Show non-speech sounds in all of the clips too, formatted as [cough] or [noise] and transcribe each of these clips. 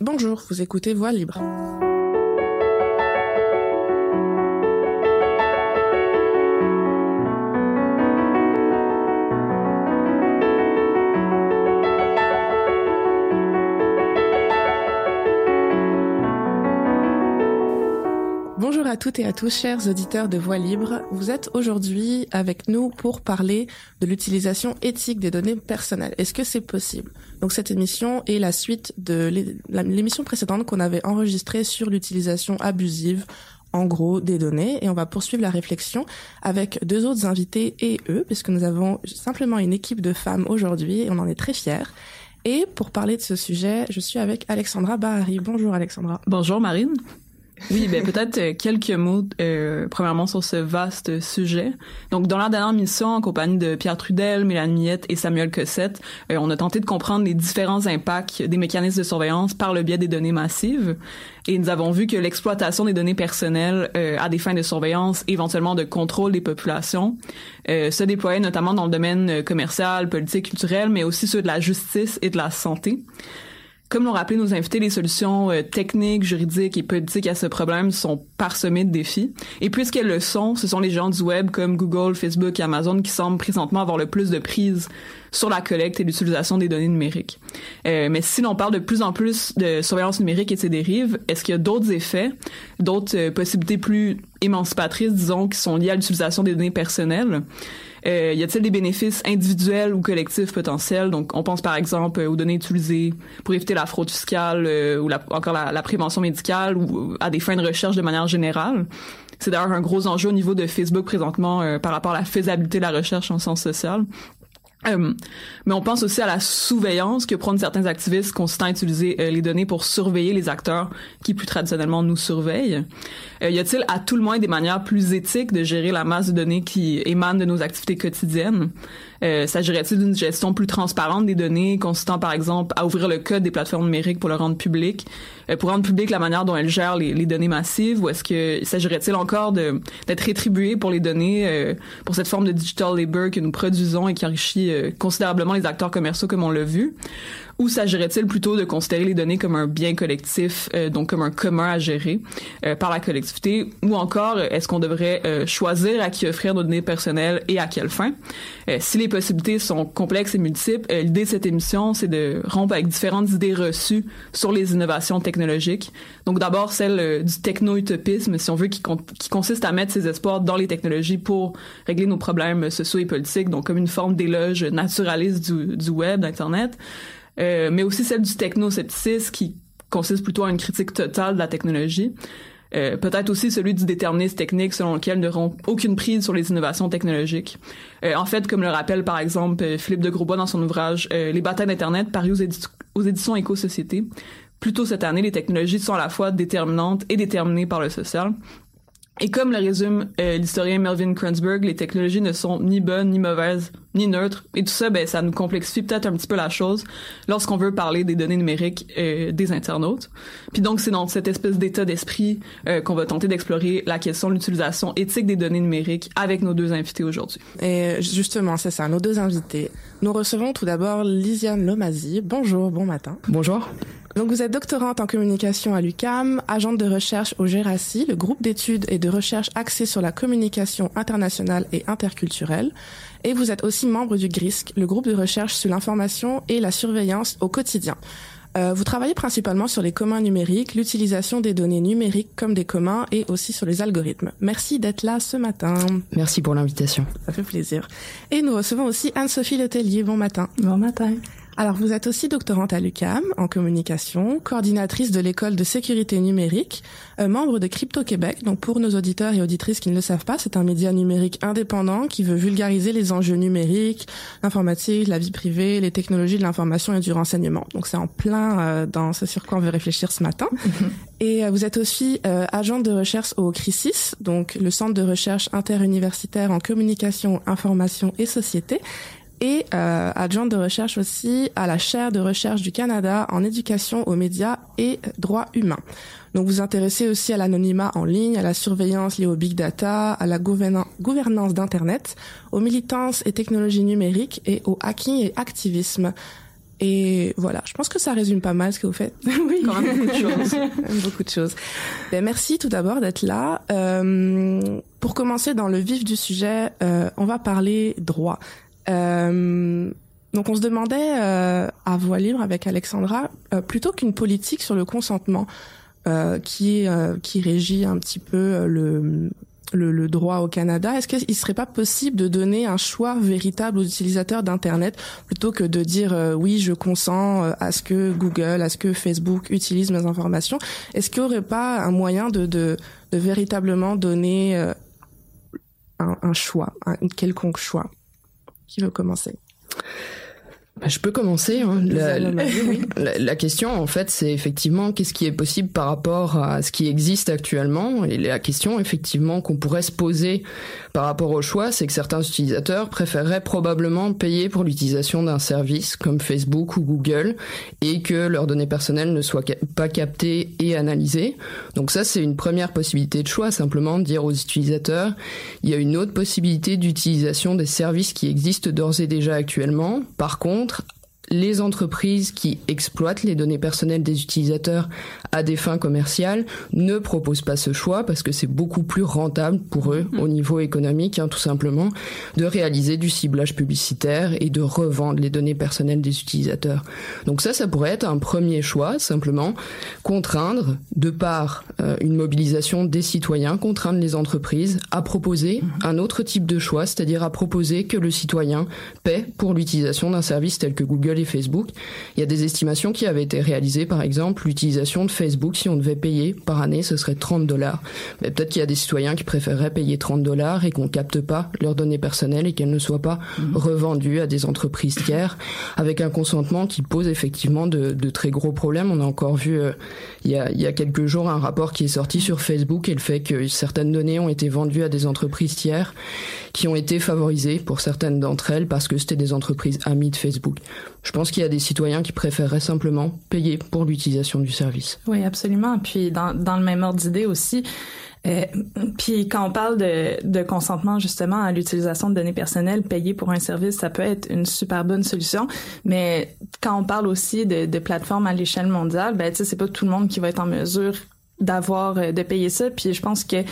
Bonjour, vous écoutez Voix libre. Toutes et à tous, chers auditeurs de Voix Libre. Vous êtes aujourd'hui avec nous pour parler de l'utilisation éthique des données personnelles. Est-ce que c'est possible? Donc cette émission est la suite de l'émission précédente qu'on avait enregistrée sur l'utilisation abusive en gros des données et on va poursuivre la réflexion avec deux autres invités et eux puisque nous avons simplement une équipe de femmes aujourd'hui et on en est très fiers. Et pour parler de ce sujet, je suis avec Alexandra Bahari. Bonjour Alexandra. Bonjour Marine. Oui, ben peut-être euh, quelques mots euh, premièrement sur ce vaste sujet. Donc dans la dernière mission en compagnie de Pierre Trudel, Mélanie Miette et Samuel Cossette, euh, on a tenté de comprendre les différents impacts des mécanismes de surveillance par le biais des données massives et nous avons vu que l'exploitation des données personnelles à des fins de surveillance, éventuellement de contrôle des populations, se déployait notamment dans le domaine commercial, politique, culturel, mais aussi ceux de la justice et de la santé. Comme l'ont rappelé nos invités, les solutions euh, techniques, juridiques et politiques à ce problème sont parsemées de défis. Et puisqu'elles le sont, ce sont les gens du web comme Google, Facebook et Amazon qui semblent présentement avoir le plus de prise sur la collecte et l'utilisation des données numériques. Euh, mais si l'on parle de plus en plus de surveillance numérique et ses dérives, est-ce qu'il y a d'autres effets, d'autres euh, possibilités plus émancipatrices, disons, qui sont liées à l'utilisation des données personnelles? Euh, y a-t-il des bénéfices individuels ou collectifs potentiels? Donc, on pense par exemple aux données utilisées pour éviter la fraude fiscale euh, ou la, encore la, la, prévention médicale ou à des fins de recherche de manière générale. C'est d'ailleurs un gros enjeu au niveau de Facebook présentement euh, par rapport à la faisabilité de la recherche en sciences sociales. Euh, mais on pense aussi à la surveillance que prennent certains activistes consistant à utiliser euh, les données pour surveiller les acteurs qui plus traditionnellement nous surveillent. Euh, y a-t-il à tout le moins des manières plus éthiques de gérer la masse de données qui émanent de nos activités quotidiennes? Euh, S'agirait-il d'une gestion plus transparente des données, consistant par exemple à ouvrir le code des plateformes numériques pour le rendre public, euh, pour rendre public la manière dont elles gèrent les, données massives, ou est-ce que s'agirait-il encore d'être rétribué pour les données, euh, pour cette forme de digital labor que nous produisons et qui enrichit considérablement les acteurs commerciaux comme on l'a vu? Ou s'agirait-il plutôt de considérer les données comme un bien collectif, euh, donc comme un commun à gérer euh, par la collectivité? Ou encore, est-ce qu'on devrait euh, choisir à qui offrir nos données personnelles et à quelle fin? si les possibilités sont complexes et multiples, l'idée de cette émission, c'est de rompre avec différentes idées reçues sur les innovations technologiques. Donc d'abord, celle du techno-utopisme, si on veut, qui, qui consiste à mettre ses espoirs dans les technologies pour régler nos problèmes sociaux et politiques, donc comme une forme d'éloge naturaliste du, du web, d'Internet. Euh, mais aussi celle du technoscepticisme qui consiste plutôt à une critique totale de la technologie. Euh, peut-être aussi celui du déterminisme technique selon lequel n'auront aucune prise sur les innovations technologiques. Euh, en fait, comme le rappelle par exemple Philippe de Grosbois dans son ouvrage Les batailles d'Internet paru aux, éditions Éco-Société, plutôt cette année, les technologies sont à la fois déterminantes et déterminées par le social. Et comme le résume euh, l'historien Melvin Kranzberg, les technologies ne sont ni bonnes, ni mauvaises, ni neutres. Et tout ça, ben, ça nous complexifie peut-être un petit peu la chose lorsqu'on veut parler des données numériques euh, des internautes. Puis donc, c'est dans cette espèce d'état d'esprit euh, qu'on va tenter d'explorer la question de l'utilisation éthique des données numériques avec nos deux invités aujourd'hui. Et justement, c'est ça, nos deux invités. Nous recevons tout d'abord Lisiane Lomazi. Bonjour, bon matin. Bonjour. Donc vous êtes doctorante en communication à l'UCAM, agente de recherche au GERACI, le groupe d'études et de recherche axé sur la communication internationale et interculturelle. Et vous êtes aussi membre du GRISC, le groupe de recherche sur l'information et la surveillance au quotidien. Euh, vous travaillez principalement sur les communs numériques, l'utilisation des données numériques comme des communs et aussi sur les algorithmes. Merci d'être là ce matin. Merci pour l'invitation. Ça fait plaisir. Et nous recevons aussi Anne-Sophie Letellier. Bon matin. Bon matin. Alors, vous êtes aussi doctorante à l'UCAM en communication, coordinatrice de l'école de sécurité numérique, euh, membre de Crypto Québec. Donc, pour nos auditeurs et auditrices qui ne le savent pas, c'est un média numérique indépendant qui veut vulgariser les enjeux numériques, l'informatique, la vie privée, les technologies de l'information et du renseignement. Donc, c'est en plein euh, dans ce sur quoi on veut réfléchir ce matin. [laughs] Et euh, vous êtes aussi agente de recherche au CRISIS, donc le Centre de recherche interuniversitaire en communication, information et société et euh, adjointe de recherche aussi à la chaire de recherche du Canada en éducation aux médias et droits humains. Donc vous intéressez aussi à l'anonymat en ligne, à la surveillance liée au big data, à la gouvernance d'Internet, aux militances et technologies numériques et au hacking et activisme. Et voilà, je pense que ça résume pas mal ce que vous faites. oui, [laughs] quand même beaucoup de choses. [laughs] beaucoup de choses. Ben, merci tout d'abord d'être là. Euh, pour commencer dans le vif du sujet, euh, on va parler droit. Euh, donc on se demandait euh, à voix libre avec Alexandra, euh, plutôt qu'une politique sur le consentement qui, qui régit un petit peu le, le, le, droit au Canada, est-ce qu'il serait pas possible de donner un choix véritable aux utilisateurs d'Internet plutôt que de dire euh, oui, je consens euh, à ce que Google, à ce que Facebook utilise mes informations? Est-ce qu'il n'y aurait pas un moyen de, de, de véritablement donner euh, un, un, choix, un quelconque choix? Qui veut commencer je peux commencer. Hein. La, [laughs] la, la, question, en fait, c'est effectivement qu'est-ce qui est possible par rapport à ce qui existe actuellement? Et la question, effectivement, qu'on pourrait se poser par rapport au choix, c'est que certains utilisateurs préféreraient probablement payer pour l'utilisation d'un service comme Facebook ou Google et que leurs données personnelles ne soient pas captées et analysées. Donc ça, c'est une première possibilité de choix, simplement de dire aux utilisateurs, il y a une autre possibilité d'utilisation des services qui existent d'ores et déjà actuellement. Par contre, contre les entreprises qui exploitent les données personnelles des utilisateurs à des fins commerciales ne proposent pas ce choix parce que c'est beaucoup plus rentable pour eux mm-hmm. au niveau économique, hein, tout simplement, de réaliser du ciblage publicitaire et de revendre les données personnelles des utilisateurs. Donc ça, ça pourrait être un premier choix, simplement contraindre, de par euh, une mobilisation des citoyens, contraindre les entreprises à proposer mm-hmm. un autre type de choix, c'est-à-dire à proposer que le citoyen paie pour l'utilisation d'un service tel que Google et Facebook. Il y a des estimations qui avaient été réalisées, par exemple, l'utilisation de Facebook, si on devait payer par année, ce serait 30 dollars. Mais peut-être qu'il y a des citoyens qui préféreraient payer 30 dollars et qu'on capte pas leurs données personnelles et qu'elles ne soient pas mhm. revendues à des entreprises tiers, avec un consentement qui pose effectivement de, de très gros problèmes. On a encore vu euh, il, y a, il y a quelques jours un rapport qui est sorti sur Facebook et le fait que certaines données ont été vendues à des entreprises tiers qui ont été favorisées pour certaines d'entre elles parce que c'était des entreprises amies de Facebook. Je pense qu'il y a des citoyens qui préféreraient simplement payer pour l'utilisation du service. Oui, absolument. Puis dans, dans le même ordre d'idée aussi, euh, puis quand on parle de, de consentement justement à l'utilisation de données personnelles, payer pour un service, ça peut être une super bonne solution. Mais quand on parle aussi de, de plateformes à l'échelle mondiale, ben tu sais, c'est pas tout le monde qui va être en mesure d'avoir euh, de payer ça. Puis je pense que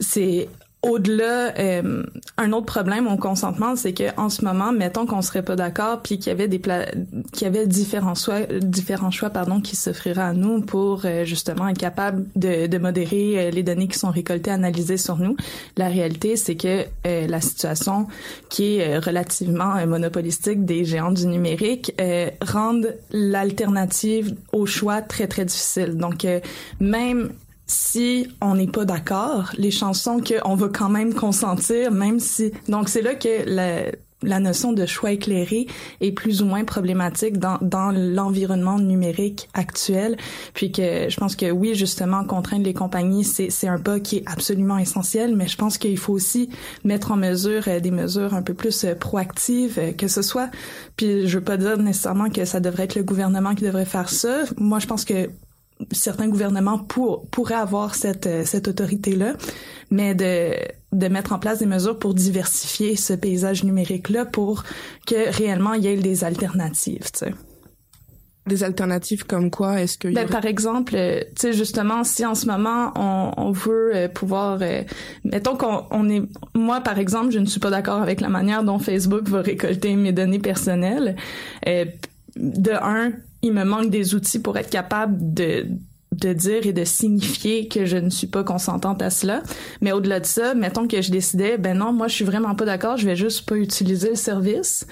c'est au-delà, euh, un autre problème au consentement, c'est que en ce moment, mettons qu'on serait pas d'accord, puis qu'il y avait des qu'il y avait différents choix, différents choix pardon, qui s'offriraient à nous pour euh, justement être capable de, de modérer euh, les données qui sont récoltées, analysées sur nous. La réalité, c'est que la situation qui est relativement monopolistique des géants du numérique rend l'alternative au choix très très difficile. Donc même si on n'est pas d'accord, les chansons qu'on veut quand même consentir, même si... Donc c'est là que la, la notion de choix éclairé est plus ou moins problématique dans, dans l'environnement numérique actuel, puis que je pense que oui, justement, contraindre les compagnies, c'est un pas qui est absolument essentiel, mais je pense qu'il faut aussi mettre en mesure euh, des mesures un peu plus euh, proactives, euh, que ce soit, puis je veux pas dire nécessairement que ça devrait être le gouvernement qui devrait faire ça. Moi, je pense que certains gouvernements pour, pourraient avoir cette, euh, cette autorité-là, mais de, de mettre en place des mesures pour diversifier ce paysage numérique-là pour que réellement il y ait des alternatives, sais. Des alternatives comme quoi? Est-ce que ben, par exemple, euh, tu sais justement, si en ce moment on, on veut euh, pouvoir, mettons qu'on on est, moi par exemple, je ne suis pas d'accord avec la manière dont Facebook va récolter mes données personnelles. de un, il me manque des outils pour être capable de de dire et de signifier que je ne suis pas consentante à cela. Mais au-delà de ça, mettons que je décidais, ben non, moi je suis vraiment pas d'accord, je vais juste pas utiliser le service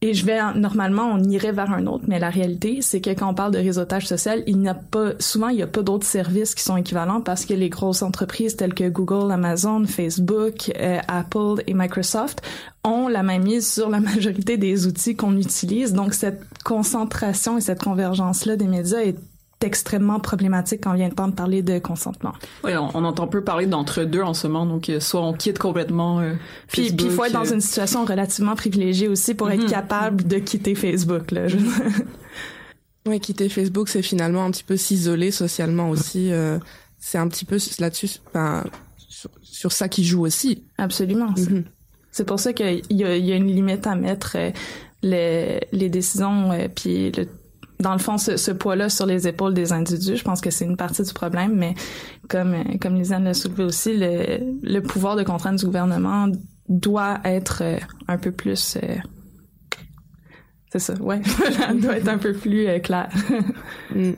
et je vais normalement on irait vers un autre. Mais la réalité c'est que quand on parle de réseautage social il n'y a pas souvent il n'y a pas d'autres services qui sont équivalents parce que les grosses entreprises telles que Google, Amazon, Facebook, euh, Apple et Microsoft ont la main mise sur la [laughs] majorité des outils qu'on utilise. Donc cette concentration et cette convergence là des médias est extrêmement problématique quand on vient de parler de consentement. Oui, on, entend peu parler d'entre deux en ce moment, donc euh, soit on quitte complètement euh, puis, Facebook. Puis il faut être dans euh, une situation relativement privilégiée aussi pour être mhm. capable de quitter Facebook. Là. [laughs] oui, quitter Facebook, c'est finalement un petit peu s'isoler socialement aussi. c'est un petit peu là-dessus, enfin, sur, ça qui joue aussi. Absolument. Mhm. C'est pour ça qu'il y, y, a une limite à mettre les, les décisions puis le dans le fond, ce, ce poids-là sur les épaules des individus, je pense que c'est une partie du problème, mais comme comme Lisanne l'a soulevé aussi, le, le pouvoir de contrainte du gouvernement doit être un peu plus c'est ça, ouais. [laughs] doit être un peu plus euh, clair. [laughs] Mm.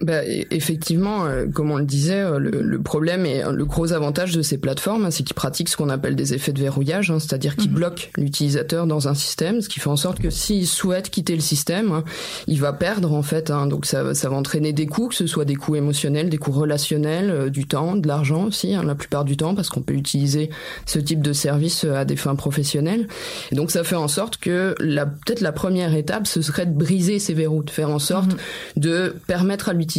Bah, e-, effectivement, euh, comme on le disait, euh, le, problème et le gros avantage de ces plateformes, hein, c'est qu'ils pratiquent ce qu'on appelle des effets de verrouillage, hein, c'est-à-dire qu'ils mhm. bloquent l'utilisateur dans un système, ce qui fait en sorte que s'il souhaite quitter le système, hein, il va perdre en fait. donc ça, ça va entraîner des coûts, que ce soit des coûts émotionnels, des coûts relationnels, euh, du temps, de l'argent aussi, la plupart du temps, parce qu'on peut utiliser ce type de service à des fins professionnelles. Et donc ça fait en sorte que peut-être la première étape, ce serait de briser ces verrous, de faire en sorte mhm. de permettre à l'utilisateur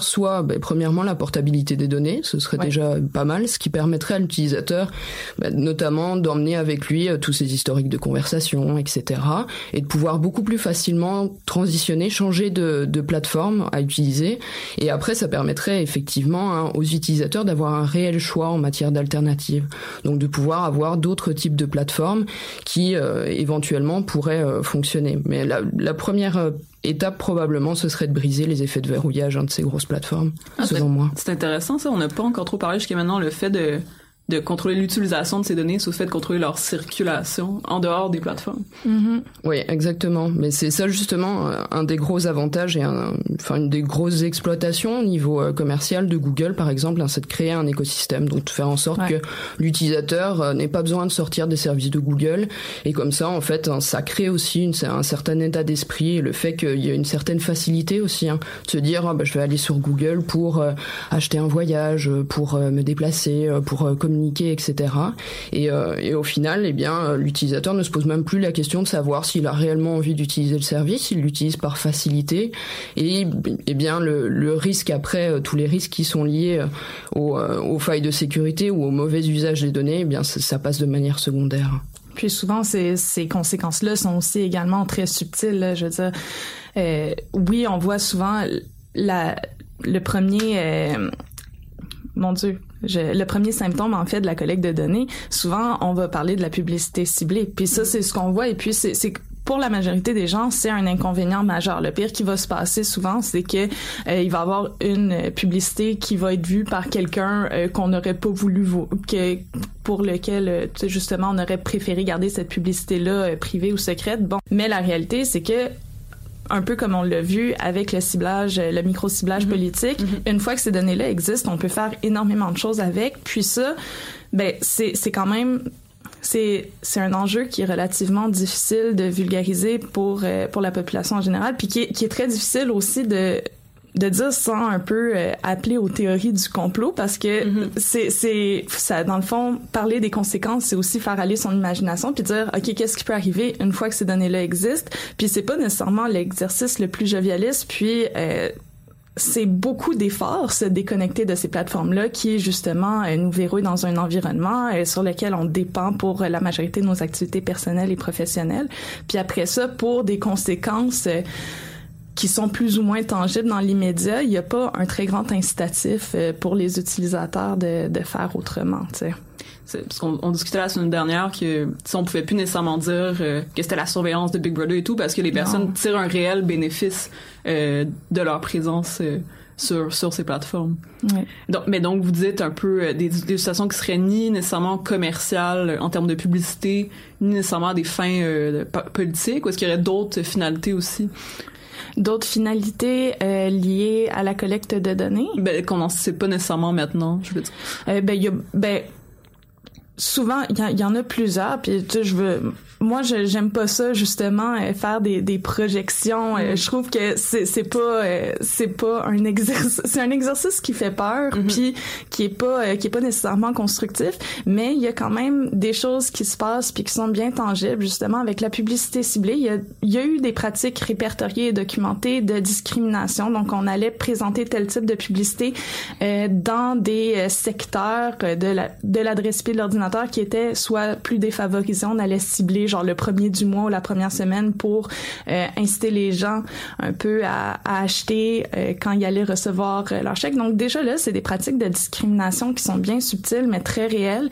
soit ben, premièrement la portabilité des données, ce serait déjà pas mal, ce qui permettrait à l'utilisateur ben, notamment d'emmener avec lui euh, tous ses historiques de conversation, etc. et de pouvoir beaucoup plus facilement transitionner, changer de, de plateforme à utiliser. Et après, ça permettrait effectivement hein, aux utilisateurs d'avoir un réel choix en matière d'alternatives. Donc de pouvoir avoir d'autres types de plateformes qui euh, éventuellement pourraient euh, fonctionner. Mais la, la première étape probablement ce serait de briser les effets de verrouillage hein, de ces grosses plateformes, ah, selon moi. C'est intéressant ça, on n'a pas encore trop parlé jusqu'à maintenant le fait de de contrôler l'utilisation de ces données, c'est le fait de contrôler leur circulation en dehors des plateformes. Mm-hmm. Oui, exactement. Mais c'est ça justement euh, un des gros avantages et un, enfin une des grosses exploitations au niveau euh, commercial de Google, par exemple, hein, c'est de créer un écosystème, donc de faire en sorte que l'utilisateur euh, n'ait pas besoin de sortir des services de Google. Et comme ça, en fait, hein, ça crée aussi une, un certain état d'esprit et le fait qu'il y a une certaine facilité aussi, hein, de se dire, bah, je vais aller sur Google pour acheter un voyage, pour me déplacer, pour communiquer etc. Et, euh, et au final, eh bien, l'utilisateur ne se pose même plus la question de savoir s'il a réellement envie d'utiliser le service, il l'utilise par facilité. Et eh bien, le, le risque après, euh, tous les risques qui sont liés euh, aux, aux, failles de sécurité ou au mauvais usage des données, eh bien, ça, passe de manière secondaire. Puis souvent, ces, ces conséquences-là sont aussi également très subtiles. Je veux dire, euh, oui, on voit souvent la, le premier, euh, mon Dieu, le premier symptôme en fait de la collecte de données, souvent on va parler de la publicité ciblée. Puis ça c'est ce qu'on voit et puis c'est pour la majorité des gens, c'est un inconvénient majeur. Le pire qui va se passer souvent, c'est que euh, il va avoir une publicité qui va être vue par quelqu'un euh, qu'on n'aurait pas voulu que pour lequel euh, justement on aurait préféré garder cette publicité là privée ou secrète. Bon, mais la réalité, c'est que un peu comme on l'a vu avec le ciblage, le micro-ciblage mhm. politique. Mhm. Une fois que ces données-là existent, on peut faire énormément de choses avec. Puis ça, ben c'est c'est quand même c'est c'est un enjeu qui est relativement difficile de vulgariser pour euh, pour la population en général, puis qui est, qui est très difficile aussi de de dire sans un peu euh, appeler aux théories du complot parce que mm-hmm. c'est c'est ça dans le fond parler des conséquences c'est aussi faire aller son imagination puis dire ok qu'est-ce qui peut arriver une fois que ces données là existent? Puis c'est pas nécessairement l'exercice le plus jovialiste puis euh, c'est beaucoup d'efforts se déconnecter de ces plateformes-là qui justement euh, nous verrouillent dans un environnement sur lequel on dépend pour la majorité de nos activités personnelles et professionnelles. Puis après ça, pour des conséquences qui sont plus ou moins tangibles dans l'immédiat, il n'y a pas un très grand incitatif euh, pour les utilisateurs de, de faire autrement. sais. Parce qu'on on discutait la semaine dernière que on pouvait plus nécessairement dire euh, que c'était la surveillance de Big Brother et tout parce que les personnes tirent un réel bénéfice euh, de leur présence sur sur ces plateformes. Ouais. Donc, mais donc vous dites un peu des, des situations qui seraient ni nécessairement commerciales en termes de publicité, ni nécessairement des fins politiques, ou est-ce qu'il y aurait d'autres finalités aussi? D'autres finalités euh, liées à la collecte de données? Ben, qu'on n'en sait pas nécessairement maintenant, je veux dire. Euh, ben, y a, ben, souvent, il y, en a plusieurs, puis tu sais, je veux moi je j'aime pas ça justement euh, faire des, des projections euh, mm. je trouve que c'est c'est pas euh, c'est pas un exercice c'est un exercice qui fait peur mm-hmm. puis qui est pas qui est pas nécessairement constructif mais il y a quand même des choses qui se passent puis qui sont bien tangibles justement avec la publicité ciblée il y a, il y a eu des pratiques répertoriées et documentées de discrimination donc on allait présenter tel type de publicité dans des secteurs de la de l'adresse IP de l'ordinateur qui étaient soit plus défavorisés on allait cibler genre le premier du mois ou la première semaine pour euh, inciter les gens un peu à, acheter euh, quand ils allaient recevoir euh, leur chèque. Donc déjà là, c'est des pratiques de discrimination qui sont bien subtiles mais très réelles.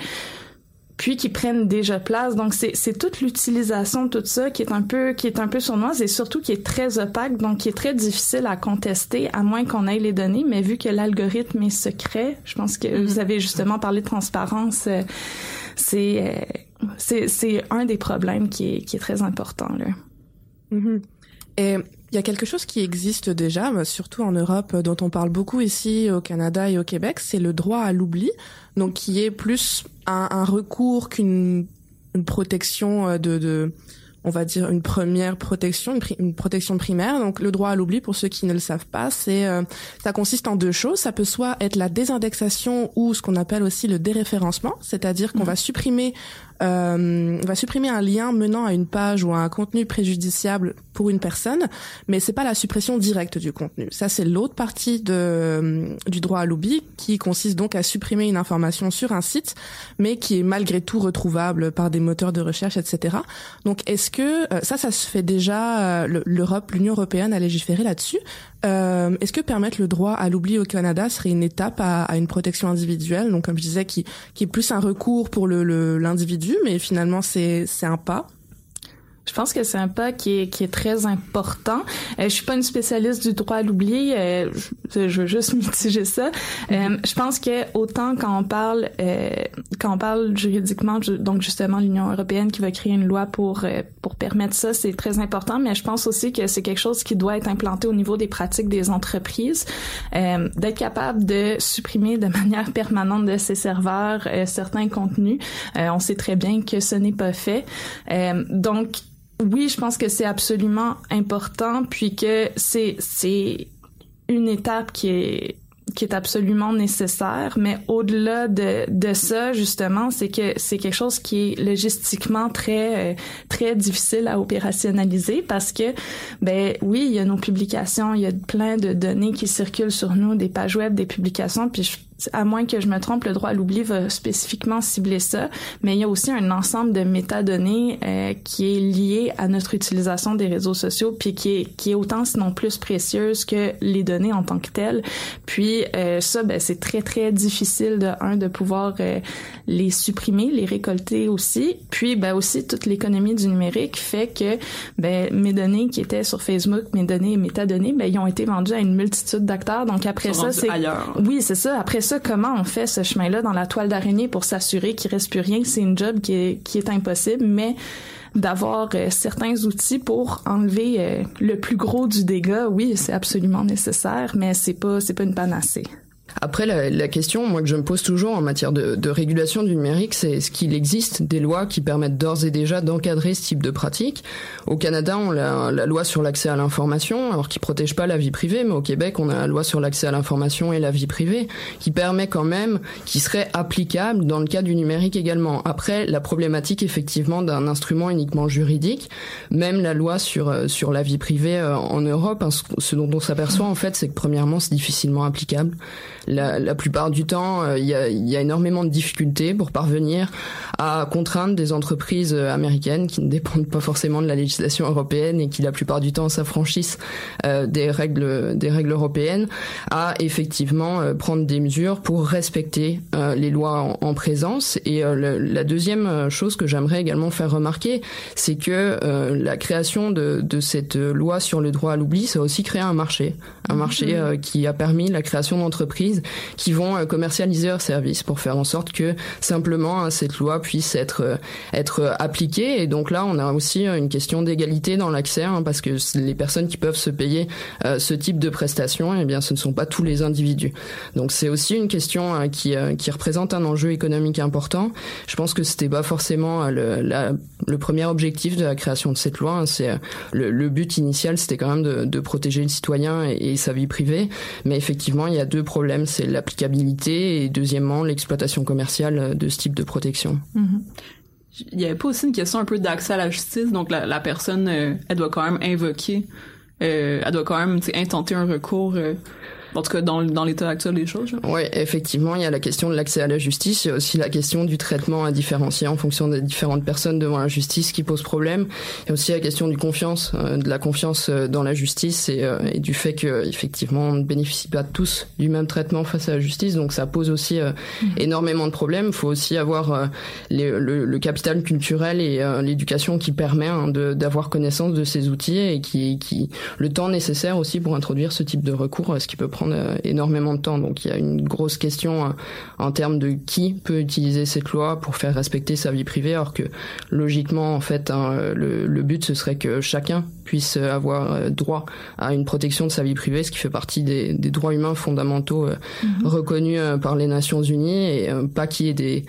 puis qui prennent déjà place. Donc c'est toute l'utilisation de tout ça qui est un peu qui est un peu sournoise et surtout qui est très opaque, donc qui est très difficile à contester à moins qu'on ait les données. Mais vu que l'algorithme est secret, je pense que vous mm-hmm. avez justement parlé de transparence. Euh, c'est c'est c'est un des problèmes qui est qui est très important là. Mm-hmm. Et il y a quelque chose qui existe déjà, surtout en Europe, dont on parle beaucoup ici au Canada et au Québec, c'est le droit à l'oubli, donc qui est plus un, un recours qu'une une protection euh, de, de, on va dire une première protection, une, protection primaire. Donc le droit à l'oubli, pour ceux qui ne le savent pas, c'est euh, ça consiste en deux choses. Ça peut soit être la désindexation ou ce qu'on appelle aussi le déréférencement, c'est-à-dire qu'on mmh. va supprimer euh, va supprimer un lien menant à une page ou à un contenu préjudiciable pour une personne, mais c'est pas la suppression directe du contenu. Ça, c'est l'autre partie de, euh, du droit à l'oubli qui consiste donc à supprimer une information sur un site, mais qui est malgré tout retrouvable par des moteurs de recherche, etc. Donc, est-ce que euh, ça, ça se fait déjà L'Europe, l'Union européenne a légiféré là-dessus. Euh, est-ce que permettre le droit à l'oubli au Canada serait une étape à, une protection individuelle, donc comme je disais, qui, est plus un recours pour l'individu, mais finalement c'est un pas je pense que c'est un pas qui est, qui est très important. Euh, je suis pas une spécialiste du droit à l'oubli. Euh, je, je, veux juste [laughs] mitiger ça. Euh, mm-hmm. je pense que autant quand on parle euh, quand on parle juridiquement, donc justement l'Union européenne qui va créer une loi pour euh, pour permettre ça, c'est très important. Mais je pense aussi que c'est quelque chose qui doit être implanté au niveau des pratiques des entreprises, d'être capable de supprimer de [laughs] manière permanente de ces serveurs certains contenus. on sait très bien que ce n'est pas fait. donc oui, je pense que c'est absolument important, puis que c'est c'est une étape qui est qui est absolument nécessaire, mais au-delà de, de ça, justement, c'est que c'est quelque chose qui est logistiquement très euh, très difficile à opérationnaliser parce que ben oui, il y a nos publications, il y a plein de données qui circulent sur nous, des pages web, des publications, puis je à moins que je me trompe, le droit à l'oubli va spécifiquement cibler ça, mais il y a aussi un ensemble de métadonnées euh, qui est lié à notre utilisation des réseaux sociaux, puis qui est, qui est autant sinon plus précieuse que les données en tant que telles. Puis euh, ça, ben, c'est très très difficile de un de pouvoir euh, les supprimer, les récolter aussi. Puis ben aussi toute l'économie du numérique fait que ben mes données qui étaient sur Facebook, mes données et métadonnées, ben ils ont été vendues à une multitude d'acteurs. Donc après ça, c'est oui c'est ça. Après ça, comment on fait ce chemin-là dans la toile d'araignée pour s'assurer qu'il reste plus rien? C'est une job qui est, impossible, mais d'avoir euh, certains outils pour enlever euh, le plus gros du dégât, oui, c'est absolument nécessaire, mais c'est pas c'est pas une panacée. Après, la, la, question, moi, que je me pose toujours en matière de, de régulation du numérique, c'est est-ce qu'il existe des lois qui permettent d'ores et déjà d'encadrer ce type de pratique Au Canada, on a la loi sur l'accès à l'information, alors qui protège pas la vie privée, mais au Québec, on a la loi sur l'accès à l'information et la vie privée, qui permet quand même, qui serait applicable dans le cas du numérique également. Après, la problématique, effectivement, d'un instrument uniquement juridique, même la loi sur, euh, sur la vie privée euh, en Europe, hein, ce dont on s'aperçoit, en fait, c'est que premièrement, c'est difficilement applicable la, la, plupart du temps, euh, il y, a, y, a, énormément de difficultés pour parvenir à contraindre des entreprises euh, américaines qui ne dépendent pas forcément de la législation européenne et qui la plupart du temps s'affranchissent euh, des règles des règles européennes à effectivement euh, prendre des mesures pour respecter les lois en, présence. Et la deuxième chose que j'aimerais également faire remarquer, c'est que la création de, de, cette loi sur le droit à l'oubli, ça a aussi créé un marché, un marché mmh. qui a permis la création d'entreprises qui vont euh, commercialiser leurs services pour faire en sorte que simplement hein, cette loi puisse être euh, appliquée. Et donc là, on a aussi une question d'égalité dans l'accès, hein, parce que les personnes qui peuvent se payer euh, ce type de prestations, eh bien, ce ne sont pas tous les individus. Donc c'est aussi une question hein, qui représente un enjeu économique important. Je pense que c'était pas forcément le, premier objectif de la création de cette loi. C'est le, but initial, c'était quand même de, protéger le citoyen et sa vie privée. Mais effectivement, il y a deux problèmes c'est l'applicabilité et deuxièmement l'exploitation commerciale de ce type de protection. Mm-hmm. Il y avait pas aussi une question un peu d'accès à la justice, donc la, personne, euh, elle doit quand même invoquer, euh, elle doit quand même intenter un recours. Euh, En tout cas, dans, dans l'état actuel des choses. Oui, effectivement, il y a la question de l'accès à la justice, il y a aussi la question du traitement différencié en fonction des différentes personnes devant la justice qui pose problème. Il y a aussi la question du confiance, euh, de la confiance euh, dans la justice et, euh, et du fait que effectivement on ne bénéficie pas tous du même traitement face à la justice, donc ça pose aussi mmh. énormément de problèmes. Il faut aussi avoir les, le, le, capital culturel et l'éducation qui permet hein, d'avoir connaissance de ces outils et qui, qui le temps nécessaire aussi pour introduire ce type de recours, ce qui peut prendre énormément de temps. Donc il y a une grosse question en termes de qui peut utiliser cette loi pour faire respecter sa vie privée, alors que logiquement, en fait, hein, le, le, but ce serait que chacun puisse avoir euh, droit à une protection de sa vie privée, ce qui fait partie des, des droits humains fondamentaux euh, mhm. reconnus euh, par les Nations Unies, et pas qu'il y ait des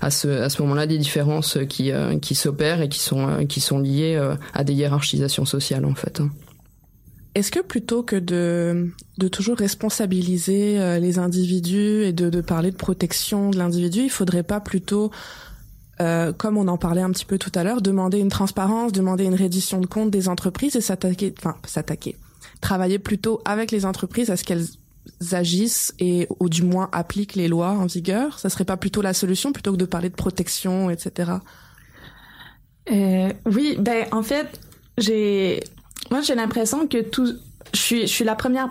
à ce à ce moment-là des différences qui qui s'opèrent et qui sont qui sont liées à des hiérarchisations sociales en fait. Est-ce que plutôt que de, toujours responsabiliser les individus et de, parler de protection de l'individu, il faudrait pas plutôt euh, comme on en parlait un petit peu tout à l'heure, demander une transparence, demander une reddition de compte des entreprises et s'attaquer, enfin s'attaquer, travailler plutôt avec les entreprises à ce qu'elles agissent et ou du moins appliquent les lois en vigueur? Ça serait pas plutôt la solution plutôt que de parler de protection, etc. Euh, oui, ben en fait, j'ai moi j'ai l'impression que tout je suis je suis la première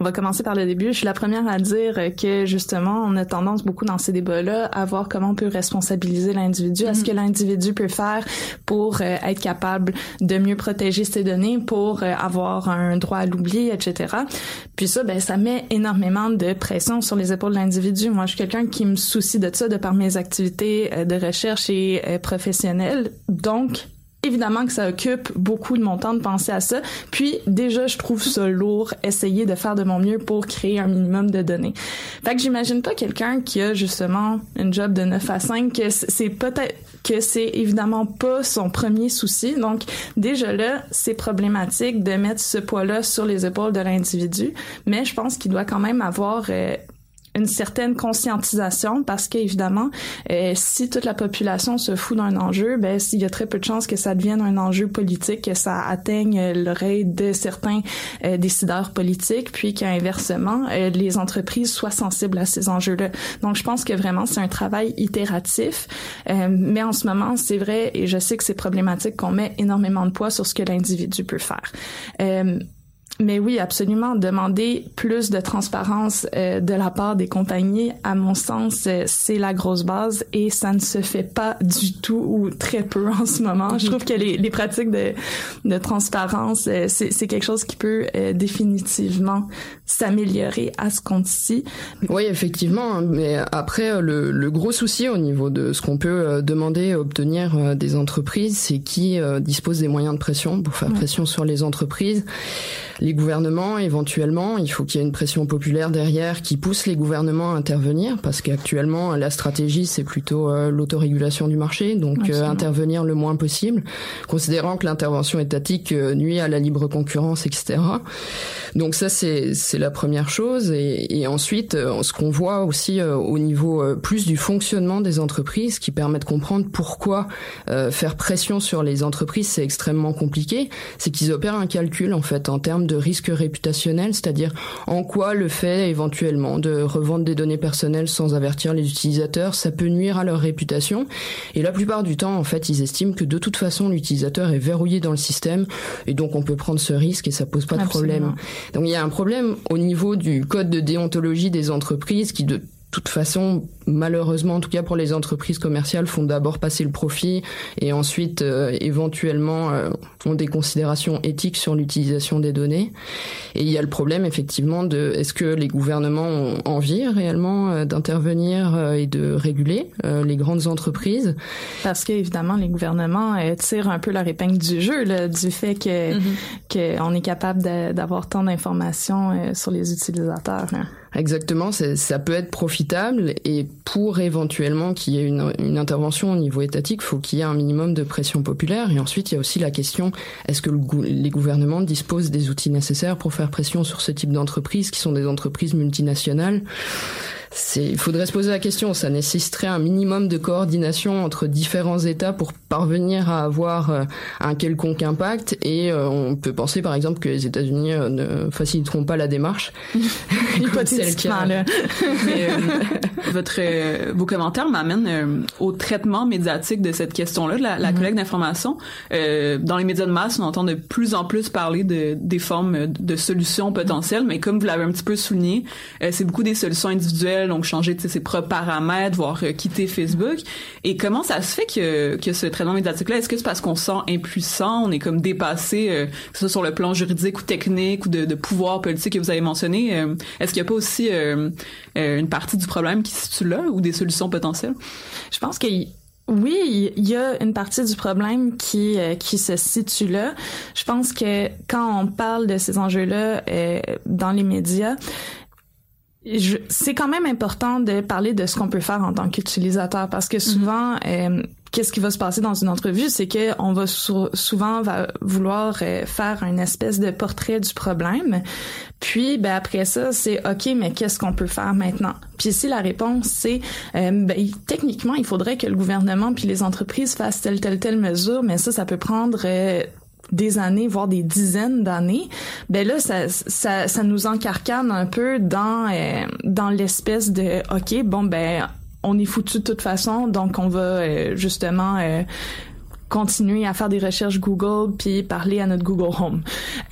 on va commencer par le début. Je suis la première à dire que justement, on a tendance beaucoup dans ces débats-là à voir comment on peut responsabiliser l'individu, à ce que mhm. l'individu peut faire pour euh, être capable de mieux protéger ses données, pour euh, avoir un droit à l'oubli, etc. Puis ça, ben, ça met énormément de pression sur les épaules de l'individu. Moi, je suis quelqu'un qui me soucie de ça de par mes activités euh, de recherche et professionnelles. Donc, Évidemment que ça occupe beaucoup de mon temps de penser à ça. Puis déjà, je trouve ça lourd, essayer de faire de mon mieux pour créer un minimum de données. Fait que j'imagine pas quelqu'un qui a justement une job de 9 à 5 que c'est peut-être que c'est évidemment pas son premier souci. Donc déjà là, c'est problématique de mettre ce poids-là sur les épaules de l'individu, mais je pense qu'il doit quand même avoir euh, une certaine conscientisation parce qu'évidemment, euh, si toute la population se fout d'un enjeu, ben il y a très peu de chances que ça devienne un enjeu politique, que ça atteigne l'oreille de certains euh, décideurs politiques, puis qu'inversement, euh, les entreprises soient sensibles à ces enjeux-là. Donc, je pense que vraiment, c'est un travail itératif. Euh, mais en ce moment, c'est vrai, et je sais que c'est problématique qu'on met énormément de poids sur ce que l'individu peut faire. Mais oui, absolument. Demander plus de transparence euh, de la part des compagnies, à mon sens, euh, c'est la grosse base et ça ne se fait pas du tout ou très peu en ce moment. Je trouve que les, les pratiques de, de transparence, euh, c'est quelque chose qui peut définitivement s'améliorer à ce compte-ci. Oui, effectivement. Mais après, le, le, gros souci au niveau de ce qu'on peut demander, obtenir des entreprises, c'est qui dispose des moyens de pression pour faire pression sur les entreprises les gouvernements éventuellement. Il faut qu'il y ait une pression populaire derrière qui pousse les gouvernements à intervenir parce qu'actuellement la stratégie c'est plutôt euh, l'autorégulation du marché, donc euh, intervenir le moins possible, considérant que l'intervention étatique euh, nuit à la libre concurrence, etc. Donc ça c'est c'est la première chose et, et ensuite ce qu'on voit aussi au niveau plus du fonctionnement des entreprises qui permet de comprendre pourquoi faire pression sur les entreprises c'est extrêmement compliqué, c'est qu'ils opèrent un calcul en fait en termes de risque réputationnel, c'est-à-dire en quoi le fait éventuellement de revendre des données personnelles sans avertir les utilisateurs, ça peut nuire à leur réputation. Et la plupart du temps, en fait, ils estiment que de toute façon, l'utilisateur est verrouillé dans le système et donc on peut prendre ce risque et ça pose pas de problème. Donc il y a un problème au niveau du code de déontologie des entreprises qui de toute façon, malheureusement, en tout cas pour les entreprises commerciales, font d'abord passer le profit et ensuite euh, éventuellement euh, ont des considérations éthiques sur l'utilisation des données. Et il y a le problème effectivement de est-ce que les gouvernements ont envie réellement euh, d'intervenir et de réguler les grandes entreprises? Parce qu'évidemment, les gouvernements tirent un peu leur épingle du jeu là, du fait que mm-hmm. qu'on est capable d'avoir tant d'informations sur les utilisateurs. Hein. Exactement, ça peut être profitable et pour éventuellement qu'il y ait une, une, intervention au niveau étatique, faut qu'il y ait un minimum de pression populaire. Et ensuite, il y a aussi la question est-ce que le, les gouvernements disposent des outils nécessaires pour faire pression sur ce type d'entreprises qui sont des entreprises multinationales? Il faudrait se poser la question. Ça nécessiterait un minimum de coordination entre différents États pour parvenir à avoir euh, un quelconque impact. Et euh, on peut penser, par exemple, que les États-Unis euh, ne faciliteront pas la démarche. [laughs] Hypothétiquement, là. Mais, [laughs] votre, vos commentaires m'amènent au traitement médiatique de cette question-là, de la, la mm-hmm. collecte d'informations. dans les médias de masse, on entend de plus en plus parler de des formes de solutions potentielles, mais comme vous l'avez un petit peu souligné, c'est beaucoup des solutions individuelles, donc changer ses propres paramètres, voire quitter Facebook. Et comment ça se fait que, que ce traitement médiatique-là, est-ce que c'est parce qu'on se sent impuissant, on est comme dépassé, euh, que ce soit sur le plan juridique ou technique ou de, de pouvoir politique que vous avez mentionné, euh, est-ce qu'il n'y a pas aussi euh, une partie du problème qui se situe là ou des solutions potentielles? Je pense que oui, il y a une partie du problème qui qui se situe là. Je pense que quand on parle de ces enjeux-là dans les médias, c'est quand même important de parler de ce qu'on peut faire en tant qu'utilisateur parce que souvent, mm-hmm. euh, qu'est-ce qui va se passer dans une entrevue, c'est que on va souvent vouloir euh, faire une espèce de portrait du problème, puis ben après ça, c'est ok, mais qu'est-ce qu'on peut faire maintenant? Puis si la réponse c'est euh, ben, techniquement, il faudrait que le gouvernement puis les entreprises fassent telle telle telle mesure, mais ça, ça peut prendre des années, voire des dizaines d'années, ben là, ça, ça, ça, nous encarcane un peu dans euh, dans l'espèce de ok, bon ben on est foutu de toute façon, donc on va euh, justement euh, continuer à faire des recherches Google puis parler à notre Google Home.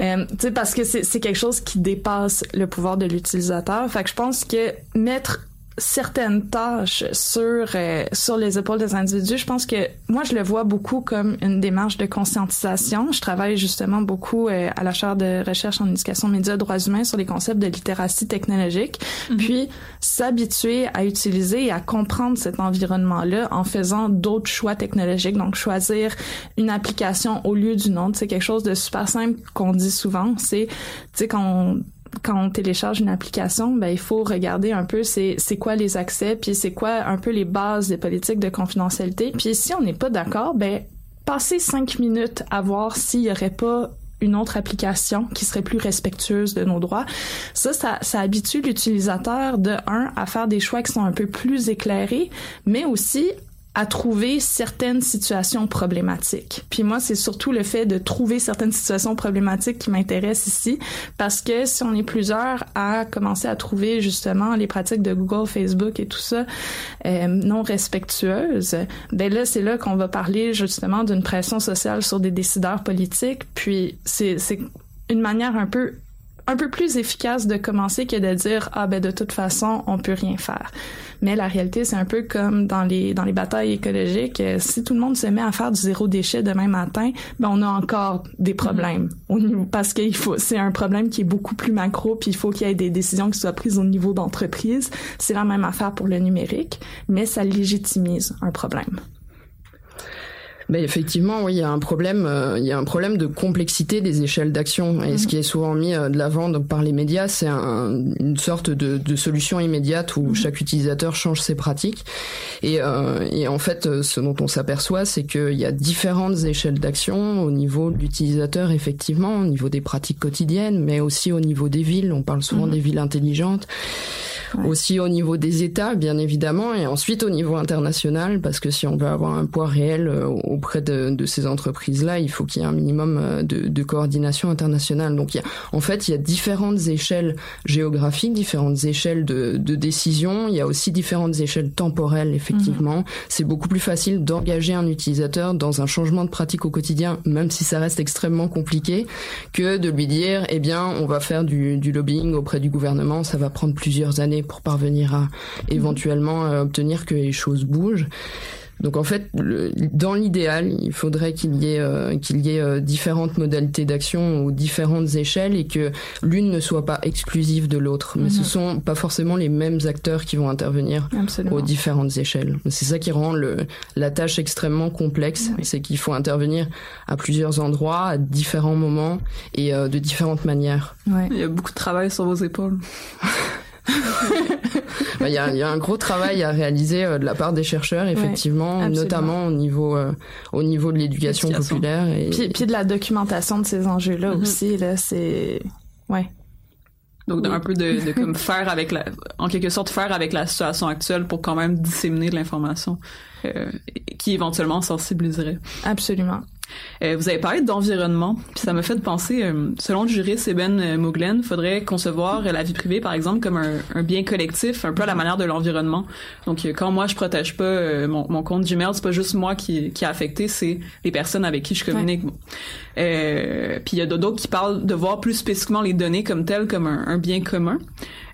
Euh, tu sais parce que c'est quelque chose qui dépasse le pouvoir de l'utilisateur. Fait que je pense que mettre certaines tâches sur euh, sur les épaules des individus. Je pense que moi je le vois beaucoup comme une démarche de conscientisation. Je travaille justement beaucoup euh, à la chaire de recherche en éducation médias droits humains sur les concepts de littératie technologique. Mhm. Puis s'habituer à utiliser et à comprendre cet environnement-là en faisant d'autres choix technologiques. Donc choisir une application au lieu d'une autre, c'est quelque chose de super simple qu'on dit souvent. C'est tu sais quand on quand on télécharge une application, ben il faut regarder un peu c'est c'est quoi les accès, puis c'est quoi un peu les bases des politiques de confidentialité. Puis si on n'est pas d'accord, ben passer cinq minutes à voir s'il y aurait pas une autre application qui serait plus respectueuse de nos droits. Ça, ça, habitue l'utilisateur de un à faire des choix qui sont un peu plus éclairés, mais aussi à trouver certaines situations problématiques. Puis moi, c'est surtout le fait de trouver certaines situations problématiques qui m'intéresse ici, parce que si on est plusieurs à commencer à trouver justement les pratiques de Google, Facebook et tout ça euh, non respectueuses, ben là, c'est là qu'on va parler justement d'une pression sociale sur des décideurs politiques. Puis c'est une manière un peu un peu plus efficace de commencer que de dire ah ben de toute façon on peut rien faire. Mais la réalité c'est un peu comme dans les dans les batailles écologiques, euh, si tout le monde se met à faire du zéro déchet demain matin, ben on a encore des problèmes mm-hmm. parce qu'il faut c'est un problème qui est beaucoup plus macro puis il faut qu'il y ait des décisions qui soient prises au niveau d'entreprise. C'est la même affaire pour le numérique, mais ça légitimise un problème. Ben effectivement, oui, il y a un problème, euh, il y a un problème de complexité des échelles d'action. Et ce qui est souvent mis euh, de l'avant par les médias, c'est une sorte de, de, solution immédiate où mhm. chaque utilisateur change ses pratiques. Et, euh, et en fait, ce dont on s'aperçoit, c'est qu'il y a différentes échelles d'action au niveau de l'utilisateur, effectivement, au niveau des pratiques quotidiennes, mais aussi au niveau des villes. On parle souvent mhm. des villes intelligentes aussi au niveau des États, bien évidemment, et ensuite au niveau international, parce que si on veut avoir un poids réel euh, auprès de, de ces entreprises-là, il faut qu'il y ait un minimum euh, de, de, coordination internationale. Donc, il y a, en fait, il y a différentes échelles géographiques, différentes échelles de, de décision. Il y a aussi différentes échelles temporelles, effectivement. Mhm. C'est beaucoup plus facile d'engager un utilisateur dans un changement de pratique au quotidien, même si ça reste extrêmement compliqué, que de lui dire, eh bien, on va faire du, du lobbying auprès du gouvernement, ça va prendre plusieurs années pour parvenir à éventuellement euh, obtenir que les choses bougent. Donc en fait, dans l'idéal, il faudrait qu'il y ait euh, qu'il y ait euh, différentes modalités d'action ou différentes échelles et que l'une ne soit pas exclusive de l'autre. Mais ce mhm. sont pas forcément les mêmes acteurs qui vont intervenir aux différentes échelles. C'est ça qui rend le, la tâche extrêmement complexe. C'est qu'il faut intervenir à plusieurs endroits, à différents moments et de différentes manières. Il y a beaucoup de travail sur vos épaules. [laughs] Bah, il y, a, y, a, un gros travail à réaliser euh, de la part des chercheurs, effectivement, notamment au niveau euh, au niveau de l'éducation populaire et puis, puis, de la documentation de ces enjeux-là mm-hmm. aussi. Là, c'est ouais. Donc, un peu de, de comme faire avec la, en quelque sorte, faire avec la situation actuelle pour quand même disséminer de l'information euh, qui éventuellement sensibiliserait. Absolument. Euh, vous avez parlé d'environnement, puis ça me fait penser, euh, selon le juriste Eben euh, Moglen, faudrait concevoir la vie privée, par exemple, comme un, un, bien collectif, un peu à la manière de l'environnement. Donc, quand moi je protège pas mon, mon, compte Gmail, c'est pas juste moi qui, qui est affecté, c'est les personnes avec qui je communique. Ouais. puis il y a d'autres qui parlent de voir plus spécifiquement les données comme telles, comme un, un bien commun.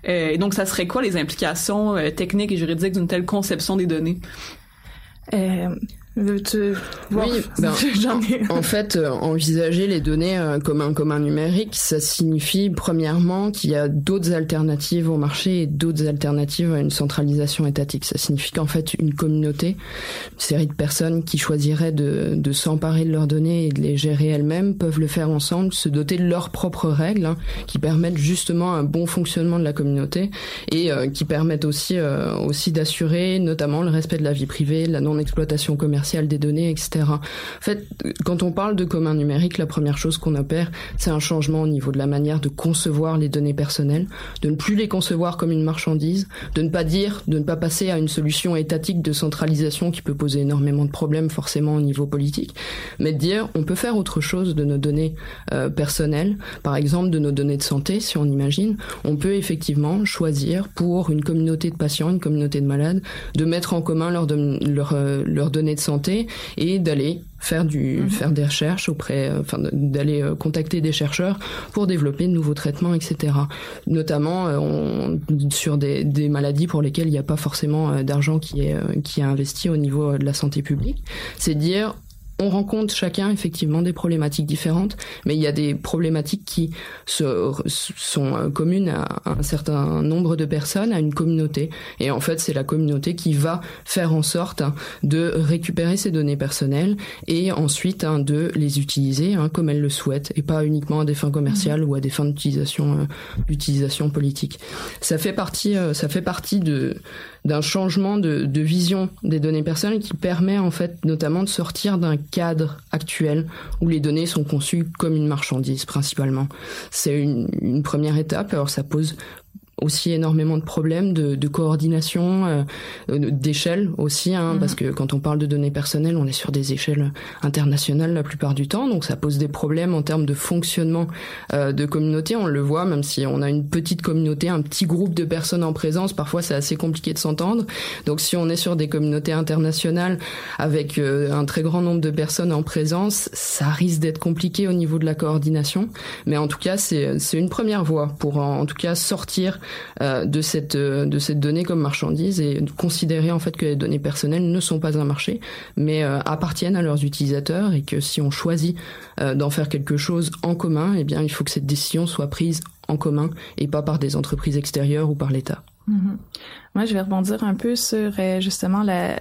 et donc, ça serait quoi les implications techniques et juridiques d'une telle conception des données? Øh, Oui, [laughs] ben, en, fait, euh, envisager les données euh, comme un commun numérique, ça signifie premièrement qu'il y a d'autres alternatives au marché et d'autres alternatives à une centralisation étatique. Ça signifie qu'en fait, une communauté, une série de personnes qui choisiraient de, de s'emparer de leurs données et de les gérer elles-mêmes peuvent le faire ensemble, se doter de leurs propres règles hein, qui permettent justement un bon fonctionnement de la communauté et euh, qui permettent aussi euh, aussi d'assurer notamment le respect de la vie privée, la non-exploitation commerciale des données, etc. En fait, quand on parle de commun numérique, la première chose qu'on opère, c'est un changement au niveau de la manière de concevoir les données personnelles, de ne plus les concevoir comme une marchandise, de ne pas dire, de ne pas passer à une solution étatique de centralisation qui peut poser énormément de problèmes forcément au niveau politique, mais de dire on peut faire autre chose de nos données euh, personnelles, par exemple de nos données de santé, si on imagine, on peut effectivement choisir pour une communauté de patients, une communauté de malades, de mettre en commun leurs leur, euh, données de santé et d'aller faire du mhm. faire des recherches auprès euh, enfin d'aller euh, contacter des chercheurs pour développer de nouveaux traitements etc notamment euh, sur des, des, maladies pour lesquelles il n'y a pas forcément d'argent qui est qui est investi au niveau de la santé publique c'est dire on rencontre chacun effectivement des problématiques différentes, mais il y a des problématiques qui se, sont euh, communes à un certain nombre de personnes, à une communauté. Et en fait, c'est la communauté qui va faire en sorte de récupérer ces données personnelles et ensuite hein, de les utiliser hein, comme elle le souhaite, et pas uniquement à des fins commerciales ou à des fins d'utilisation euh, d'utilisation politique. Ça fait partie, euh, ça fait partie de d'un changement de, de, vision des données personnelles qui permet en fait notamment de sortir d'un cadre actuel où les données sont conçues comme une marchandise principalement. C'est une, une première étape. Alors ça pose aussi énormément de problèmes de, de coordination, euh, d'échelle aussi, hein, mhm. parce que quand on parle de données personnelles, on est sur des échelles internationales la plupart du temps, donc ça pose des problèmes en termes de fonctionnement euh, de communauté. On le voit, même si on a une petite communauté, un petit groupe de personnes en présence, parfois c'est assez compliqué de s'entendre. Donc si on est sur des communautés internationales avec euh, un très grand nombre de personnes en présence, ça risque d'être compliqué au niveau de la coordination. Mais en tout cas, c'est une première voie pour en tout cas sortir de cette euh, de cette donnée comme marchandise et considérer en fait que les données personnelles ne sont pas un marché, mais euh, appartiennent à leurs utilisateurs et que si on choisit d'en faire quelque chose en commun, eh bien il faut que cette décision soit prise en commun et pas par des entreprises extérieures ou par l'État. Mm-hmm. Moi, je vais rebondir un peu sur justement la,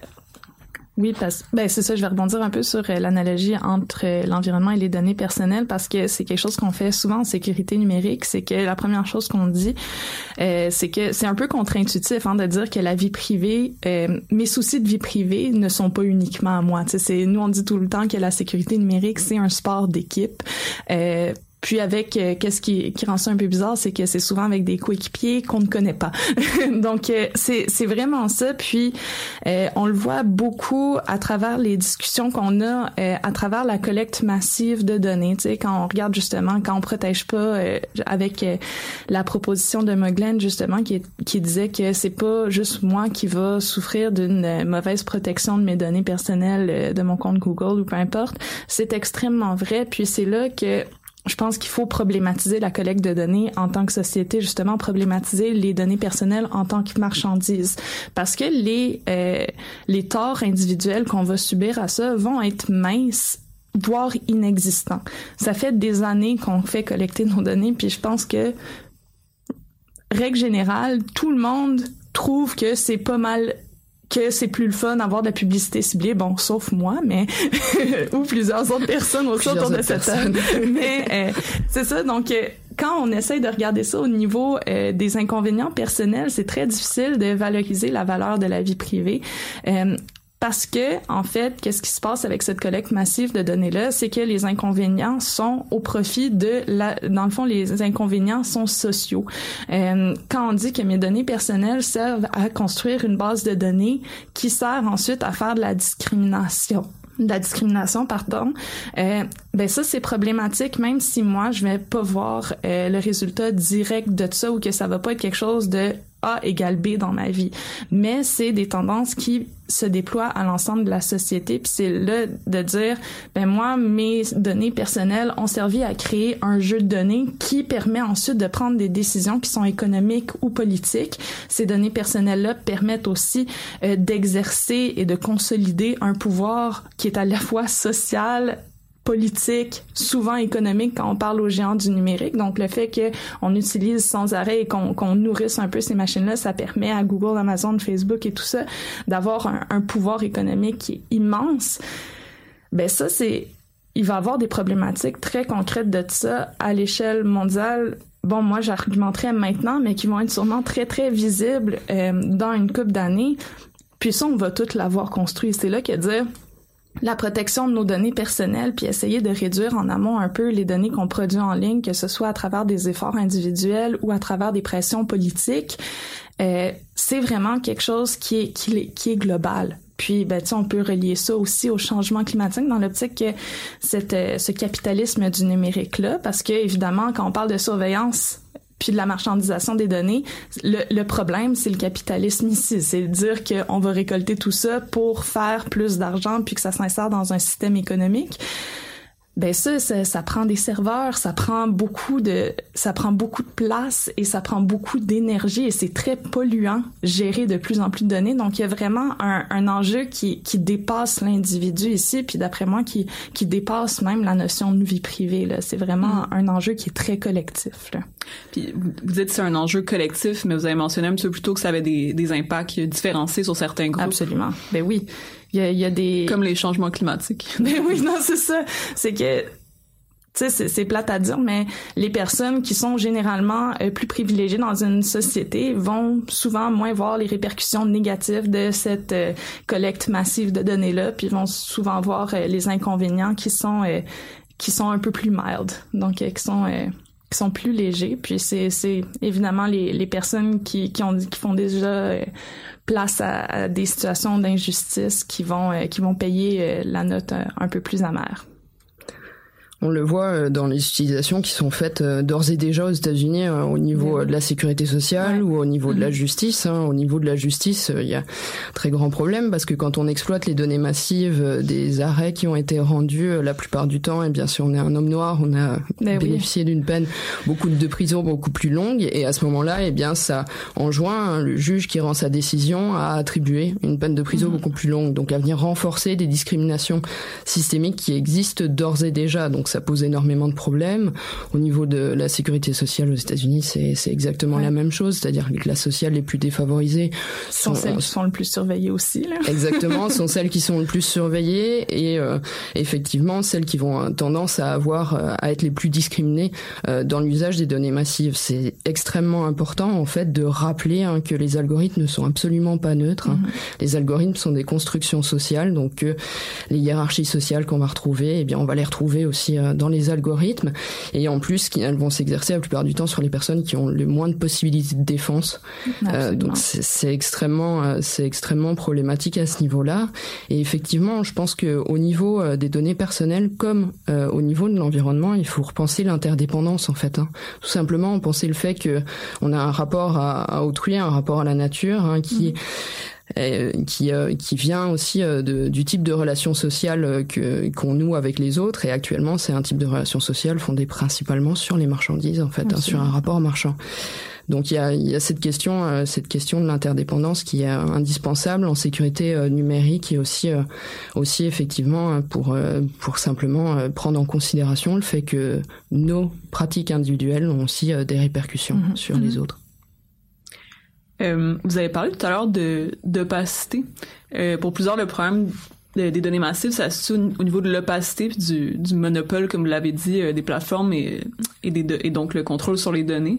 oui, parce ben c'est ça. Je vais rebondir un peu sur euh, l'analogie entre euh, l'environnement et les données personnelles parce que c'est quelque chose qu'on fait souvent en sécurité numérique. C'est que la première chose qu'on dit, euh, c'est que c'est un peu contre-intuitif hein, de dire que la vie privée, mes soucis de vie privée ne sont pas uniquement à moi. C'est nous on dit tout le temps que la sécurité numérique c'est un sport d'équipe. Puis avec euh, qu'est-ce qui, qui rend ça un peu bizarre, c'est que c'est souvent avec des coéquipiers qu'on ne connaît pas. [laughs] Donc euh, c'est c'est vraiment ça. Puis euh, on le voit beaucoup à travers les discussions qu'on a, à travers la collecte massive de données. Tu sais, quand on regarde justement, quand on protège pas, avec la proposition de Moglen justement qui qui disait que c'est pas juste moi qui va souffrir d'une mauvaise protection de mes données personnelles de mon compte Google ou peu importe. C'est extrêmement vrai. Puis c'est là que je pense qu'il faut problématiser la collecte de données en tant que société, justement problématiser les données personnelles en tant que marchandises, parce que les euh, les torts individuels qu'on va subir à ça vont être minces voire inexistants. Ça fait des années qu'on fait collecter nos données, puis je pense que règle générale, tout le monde trouve que c'est pas mal que c'est plus le fun d'avoir de la publicité ciblée, bon, sauf moi, mais [laughs] ou plusieurs autres personnes aussi autour de cette table. mais euh, c'est ça, donc euh, quand on essaye de regarder ça au niveau euh, des inconvénients personnels, c'est très difficile de valoriser la valeur de la vie privée Parce que, en fait, qu'est-ce qui se passe avec cette collecte massive de données-là? C'est que les inconvénients sont au profit de la, dans le fond, les inconvénients sont sociaux. Euh, quand on dit que mes données personnelles servent à construire une base de données qui sert ensuite à faire de la discrimination, de la discrimination, pardon, euh, ben ça c'est problématique même si moi je vais pas voir euh, le résultat direct de ça ou que ça va pas être quelque chose de a égale B dans ma vie. Mais c'est des tendances qui se déploient à l'ensemble de la société. Puis c'est là de dire, ben moi, mes données personnelles ont servi à créer un jeu de données qui permet ensuite de prendre des décisions qui sont économiques ou politiques. Ces données personnelles-là permettent aussi euh, d'exercer et de consolider un pouvoir qui est à la fois social, politique, souvent économique quand on parle aux géants du numérique. Donc le fait qu'on utilise sans arrêt et qu'on nourrisse un peu ces machines-là, ça permet à Google, Amazon, Facebook et tout ça d'avoir un, pouvoir économique qui est immense. Ben ça, c'est il va y avoir des problématiques très concrètes de ça à l'échelle mondiale. Bon, moi, j'argumenterais maintenant, mais qui vont être sûrement très, très visibles euh, dans une couple d'années. Puis ça, on va tout l'avoir construit. C'est là que dire la protection de nos données personnelles, puis essayer de réduire en amont un peu les données qu'on produit en ligne, que ce soit à travers des efforts individuels ou à travers des pressions politiques, euh, c'est vraiment quelque chose qui est, qui est, qui est global. Puis, ben, on peut relier ça aussi au changement climatique dans l'optique que cette, euh, ce capitalisme du numérique-là, parce que, évidemment, quand on parle de surveillance puis de la marchandisation des données. Le, problème, c'est le capitalisme ici. C'est de dire qu'on va récolter tout ça pour faire plus d'argent puis que ça s'insère dans un système économique ben ça, ça, prend des serveurs, ça prend beaucoup de, ça prend beaucoup de place et ça prend beaucoup d'énergie et c'est très polluant gérer de plus en plus de données. Donc il y a vraiment un, un enjeu qui, qui dépasse l'individu ici, puis d'après moi qui, qui dépasse même la notion de vie privée. Là, c'est vraiment mm. un enjeu qui est très collectif. Là. Puis vous dites que c'est un enjeu collectif, mais vous avez mentionné un petit peu plus tôt que ça avait des, des impacts différenciés sur certains groupes. Absolument. Ben oui. Il y a, y a des... Comme les changements climatiques. [laughs] Ben oui, non, c'est ça. C'est que tu sais, c'est plate à dire, mais les personnes qui sont généralement euh, plus privilégiées dans une société vont souvent moins voir les répercussions négatives de cette euh, collecte massive de données-là, puis vont souvent voir euh, les inconvénients qui sont qui sont un peu plus mild, donc qui sont qui sont plus légers. Puis c'est évidemment les, les personnes qui, qui ont qui font déjà place à, des situations d'injustice qui vont euh, qui vont payer euh, la note un, un peu plus amère. On le voit euh, dans les utilisations qui sont faites euh, d'ores et déjà aux États-Unis euh, au niveau de la sécurité sociale ou au niveau de la mm-hmm. justice. Hein. Au niveau de la justice, il y a un très grand problème parce que quand on exploite les données massives des arrêts qui ont été rendus, la plupart du temps, et eh bien sûr on est un homme noir, on a ben bénéficié d'une peine beaucoup de prison beaucoup plus longue et à ce moment-là, eh bien ça enjoint le juge qui rend sa décision à attribuer une peine de prison mm-hmm. beaucoup plus longue, donc à venir renforcer des discriminations systémiques qui existent d'ores et déjà. Donc ça pose énormément de problèmes. Au niveau de la sécurité sociale aux États-Unis, c'est exactement la même chose, c'est-à-dire que les classes sociales les plus défavorisées sont, celles qui sont le plus surveillées aussi. Là. [laughs] Exactement, sont celles qui sont le plus surveillées et euh, effectivement celles qui vont tendance à avoir euh, à être les plus discriminées euh, dans l'usage des données massives. C'est extrêmement important en fait de rappeler hein, que les algorithmes ne sont absolument pas neutres. Hein. Mm-hmm. Les algorithmes sont des constructions sociales, donc les hiérarchies sociales qu'on va retrouver, eh bien on va les retrouver aussi euh, dans les algorithmes et en plus elles vont s'exercer la plupart du temps sur les personnes qui ont le moins de possibilités de défense. Euh, donc c'est extrêmement euh, c'est extrêmement problématique à ce niveau-là et effectivement je pense que au niveau des données personnelles comme au niveau de l'environnement il faut repenser l'interdépendance en fait. Hein. Tout simplement penser le fait que on a un rapport à, autrui, un rapport à la nature hein, qui mm qui euh, qui vient aussi euh, de, du type de relation sociale euh, que qu'on noue avec les autres et actuellement c'est un type de relation sociale fondée principalement sur les marchandises en fait hein, sur un rapport marchand. Donc il y a, il y a cette question, cette question de l'interdépendance qui est indispensable en sécurité numérique et aussi, aussi effectivement pour pour simplement prendre en considération le fait que nos pratiques individuelles ont aussi des répercussions mm-hmm. sur les mm-hmm. autres. Euh, vous avez parlé tout à l'heure de d'opacité. Euh, pour plusieurs, le problème des données massives, ça se au niveau de l'opacité du, du monopole, comme vous l'avez dit, euh, des plateformes et, et, des, et donc le contrôle sur les données.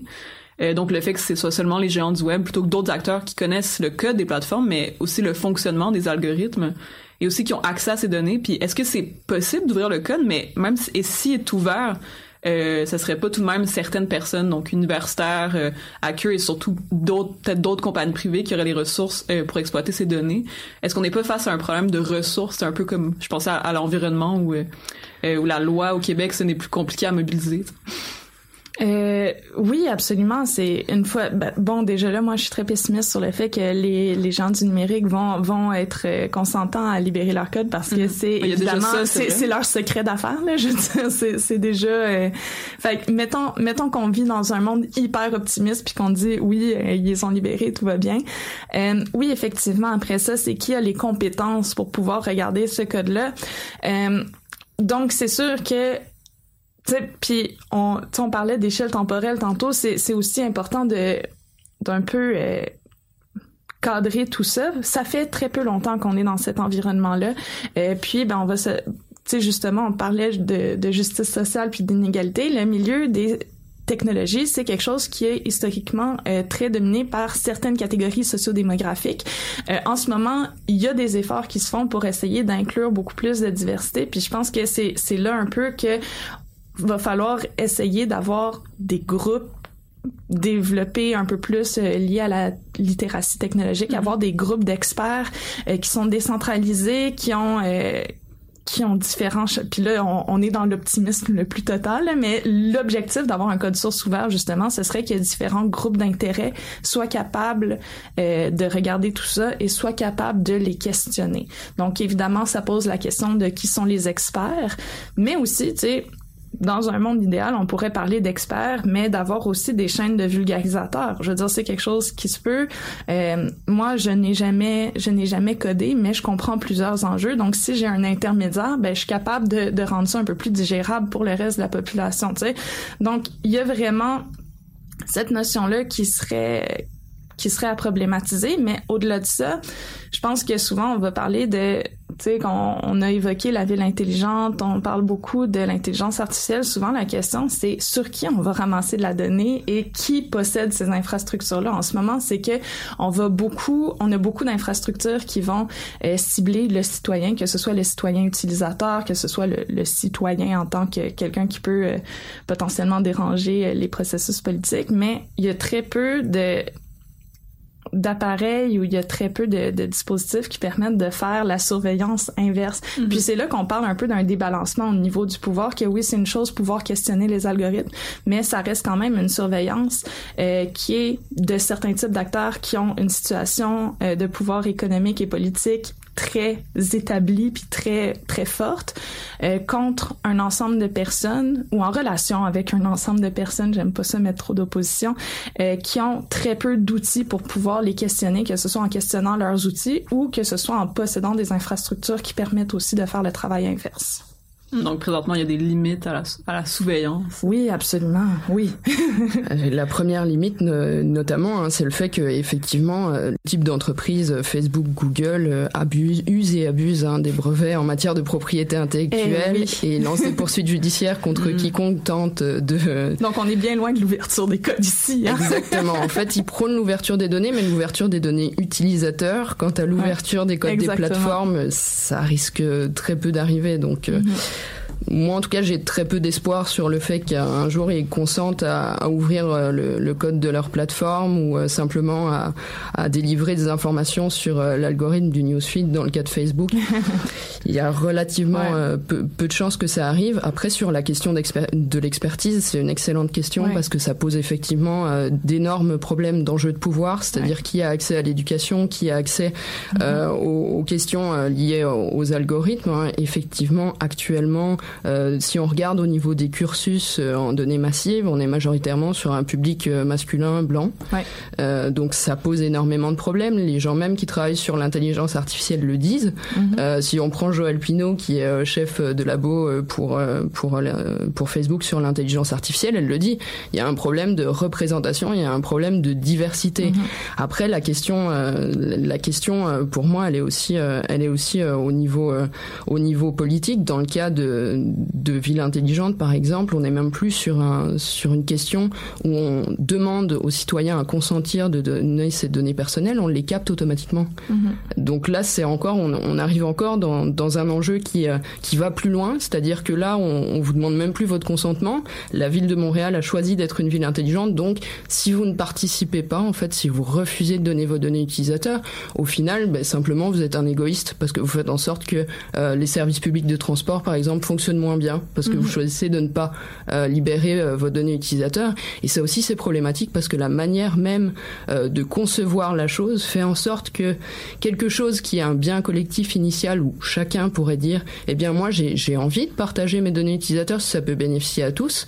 donc le fait que ce soit seulement les géants du web plutôt que d'autres acteurs qui connaissent le code des plateformes, mais aussi le fonctionnement des algorithmes et aussi qui ont accès à ces données. Puis est-ce que c'est possible d'ouvrir le code, mais même si, et si est ouvert, euh, ça serait pas tout de même certaines personnes, donc universitaires, euh, hackers et surtout d'autres, peut-être d'autres compagnies privées qui auraient les ressources euh, pour exploiter ces données. Est-ce qu'on n'est pas face à un problème de ressources C'est un peu comme, je pensais à, l'environnement où, euh, où la loi au Québec, ce n'est plus compliqué à mobiliser. Euh, oui, absolument. C'est une fois. Ben, bon, déjà là, moi, je suis très pessimiste sur le fait que les, les gens du numérique vont vont être euh, consentants à libérer leur code parce que mhm. c'est évidemment c'est leur secret d'affaires. Là, je veux dire, [laughs] c'est c'est déjà. Euh... Fait mettons mettons qu'on vit dans un monde hyper optimiste puis qu'on dit oui, euh, ils sont libérés, tout va bien. Euh, oui, effectivement. Après ça, c'est qui a les compétences pour pouvoir regarder ce code-là. donc, c'est sûr que puis on, on parlait d'échelle temporelle tantôt, c'est aussi important de d'un peu euh, cadrer tout ça. Ça fait très peu longtemps qu'on est dans cet environnement-là. Euh, puis ben on va se tu sais justement on parlait de, de justice sociale puis d'inégalité. Le milieu des technologies, c'est quelque chose qui est historiquement euh, très dominé par certaines catégories sociodémographiques. Euh, en ce moment, il y a des efforts qui se font pour essayer d'inclure beaucoup plus de diversité, puis je pense que c'est c'est là un peu que va falloir essayer d'avoir des groupes développés un peu plus euh, liés à la littératie technologique, mm-hmm. avoir des groupes d'experts euh, qui sont décentralisés, qui ont euh, qui ont différents puis là on, est dans l'optimisme le plus total mais l'objectif d'avoir un code source ouvert justement ce serait que différents groupes d'intérêt soient capables de regarder tout ça et soient capables de les questionner donc évidemment ça pose la question de qui sont les experts mais aussi tu sais dans un monde idéal, on pourrait parler d'experts, mais d'avoir aussi des chaînes de vulgarisateurs. Je veux dire, c'est quelque chose qui se peut. Euh, moi, je n'ai jamais, je n'ai jamais codé, mais je comprends plusieurs enjeux. Donc, si j'ai un intermédiaire, ben, je suis capable de, de rendre ça un peu plus digérable pour le reste de la population. Tu sais. Donc, il y a vraiment cette notion-là qui serait qui serait à problématiser, mais au-delà de ça, je pense que souvent on va parler de, tu sais, quand on a évoqué la ville intelligente, on parle beaucoup de l'intelligence artificielle. Souvent la question c'est sur qui on va ramasser de la donnée et qui possède ces infrastructures-là. En ce moment, c'est que on va beaucoup, on a beaucoup d'infrastructures qui vont euh, cibler le citoyen, que ce soit le citoyen utilisateur, que ce soit le, citoyen en tant que quelqu'un qui peut euh, potentiellement déranger euh, les processus politiques, mais il y a très peu de d'appareils où il y a très peu de, de, dispositifs qui permettent de faire la surveillance inverse. Mhm. Puis c'est là qu'on parle un peu d'un débalancement au niveau du pouvoir, que oui, c'est une chose pouvoir questionner les algorithmes, mais ça reste quand même une surveillance euh, qui est de certains types d'acteurs qui ont une situation euh, de pouvoir économique et politique très établie puis très très forte euh, contre un ensemble de personnes ou en relation avec un ensemble de personnes, j'aime pas ça mettre trop d'opposition, euh, qui ont très peu d'outils pour pouvoir les questionner, que ce soit en questionnant leurs outils ou que ce soit en possédant des infrastructures qui permettent aussi de faire le travail inverse. Donc présentement, il y a des limites à la, à la surveillance. Oui, absolument, oui. [laughs] la première limite, notamment, hein, c'est le fait que effectivement, euh, le type d'entreprise Facebook, Google euh, abuse, use et abuse hein, des brevets en matière de propriété intellectuelle eh et, lance des poursuites judiciaires contre mm. quiconque tente de. Donc on est bien loin de l'ouverture des codes ici. Hein? Exactement. En fait, ils prônent l'ouverture des données, mais l'ouverture des données utilisateurs. Quant à l'ouverture des codes des plateformes, ça risque très peu d'arriver. Donc. Euh, mm-hmm moi en tout cas j'ai très peu d'espoir sur le fait qu'un jour ils consentent à, ouvrir euh, le, code de leur plateforme ou euh, simplement à, délivrer des informations sur euh, l'algorithme du newsfeed dans le cas de Facebook. [laughs] Il y a relativement peu, de chances que ça arrive. Après sur la question de l'expertise, c'est une excellente question parce que ça pose effectivement d'énormes problèmes d'enjeux de pouvoir, c'est-à-dire qui a accès à l'éducation, qui a accès mm-hmm. aux, questions liées aux, algorithmes. Hein. Effectivement, actuellement, euh, si on regarde au niveau des cursus euh, en données massives, on est majoritairement sur un public euh, masculin blanc. Ouais. donc ça pose énormément de problèmes. Les gens même qui travaillent sur l'intelligence artificielle le disent. Mhm. si on prend Joël Pinault, qui est chef de labo pour pour pour Facebook sur l'intelligence artificielle, elle le dit. Il y a un problème de représentation, il y a un problème de diversité. Mhm. Après, la question, la question pour moi, elle est aussi, elle est aussi au niveau au niveau politique. Dans le cas de de ville intelligente, par exemple, on n'est même plus sur un sur une question où on demande aux citoyens à consentir de donner ces données personnelles, on les capte automatiquement. Mm-hmm. Donc là, c'est encore, on, on, arrive encore dans, dans un enjeu qui euh, qui va plus loin, c'est-à-dire que là, on, on vous demande même plus votre consentement. La ville de Montréal a choisi d'être une ville intelligente, donc si vous ne participez pas, en fait, si vous refusez de donner vos données utilisateurs, au final, ben, simplement, vous êtes un égoïste parce que vous faites en sorte que euh, les services publics de transport, par exemple, fonctionnent moins bien parce que vous mhm. choisissez de ne pas euh, libérer euh, vos données utilisateurs. Et ça aussi, c'est problématique parce que la manière même de concevoir la chose fait en sorte que quelque chose qui est un bien collectif initial où chacun pourrait dire, eh bien, moi, j'ai envie de partager mes données utilisateurs si ça peut bénéficier à tous,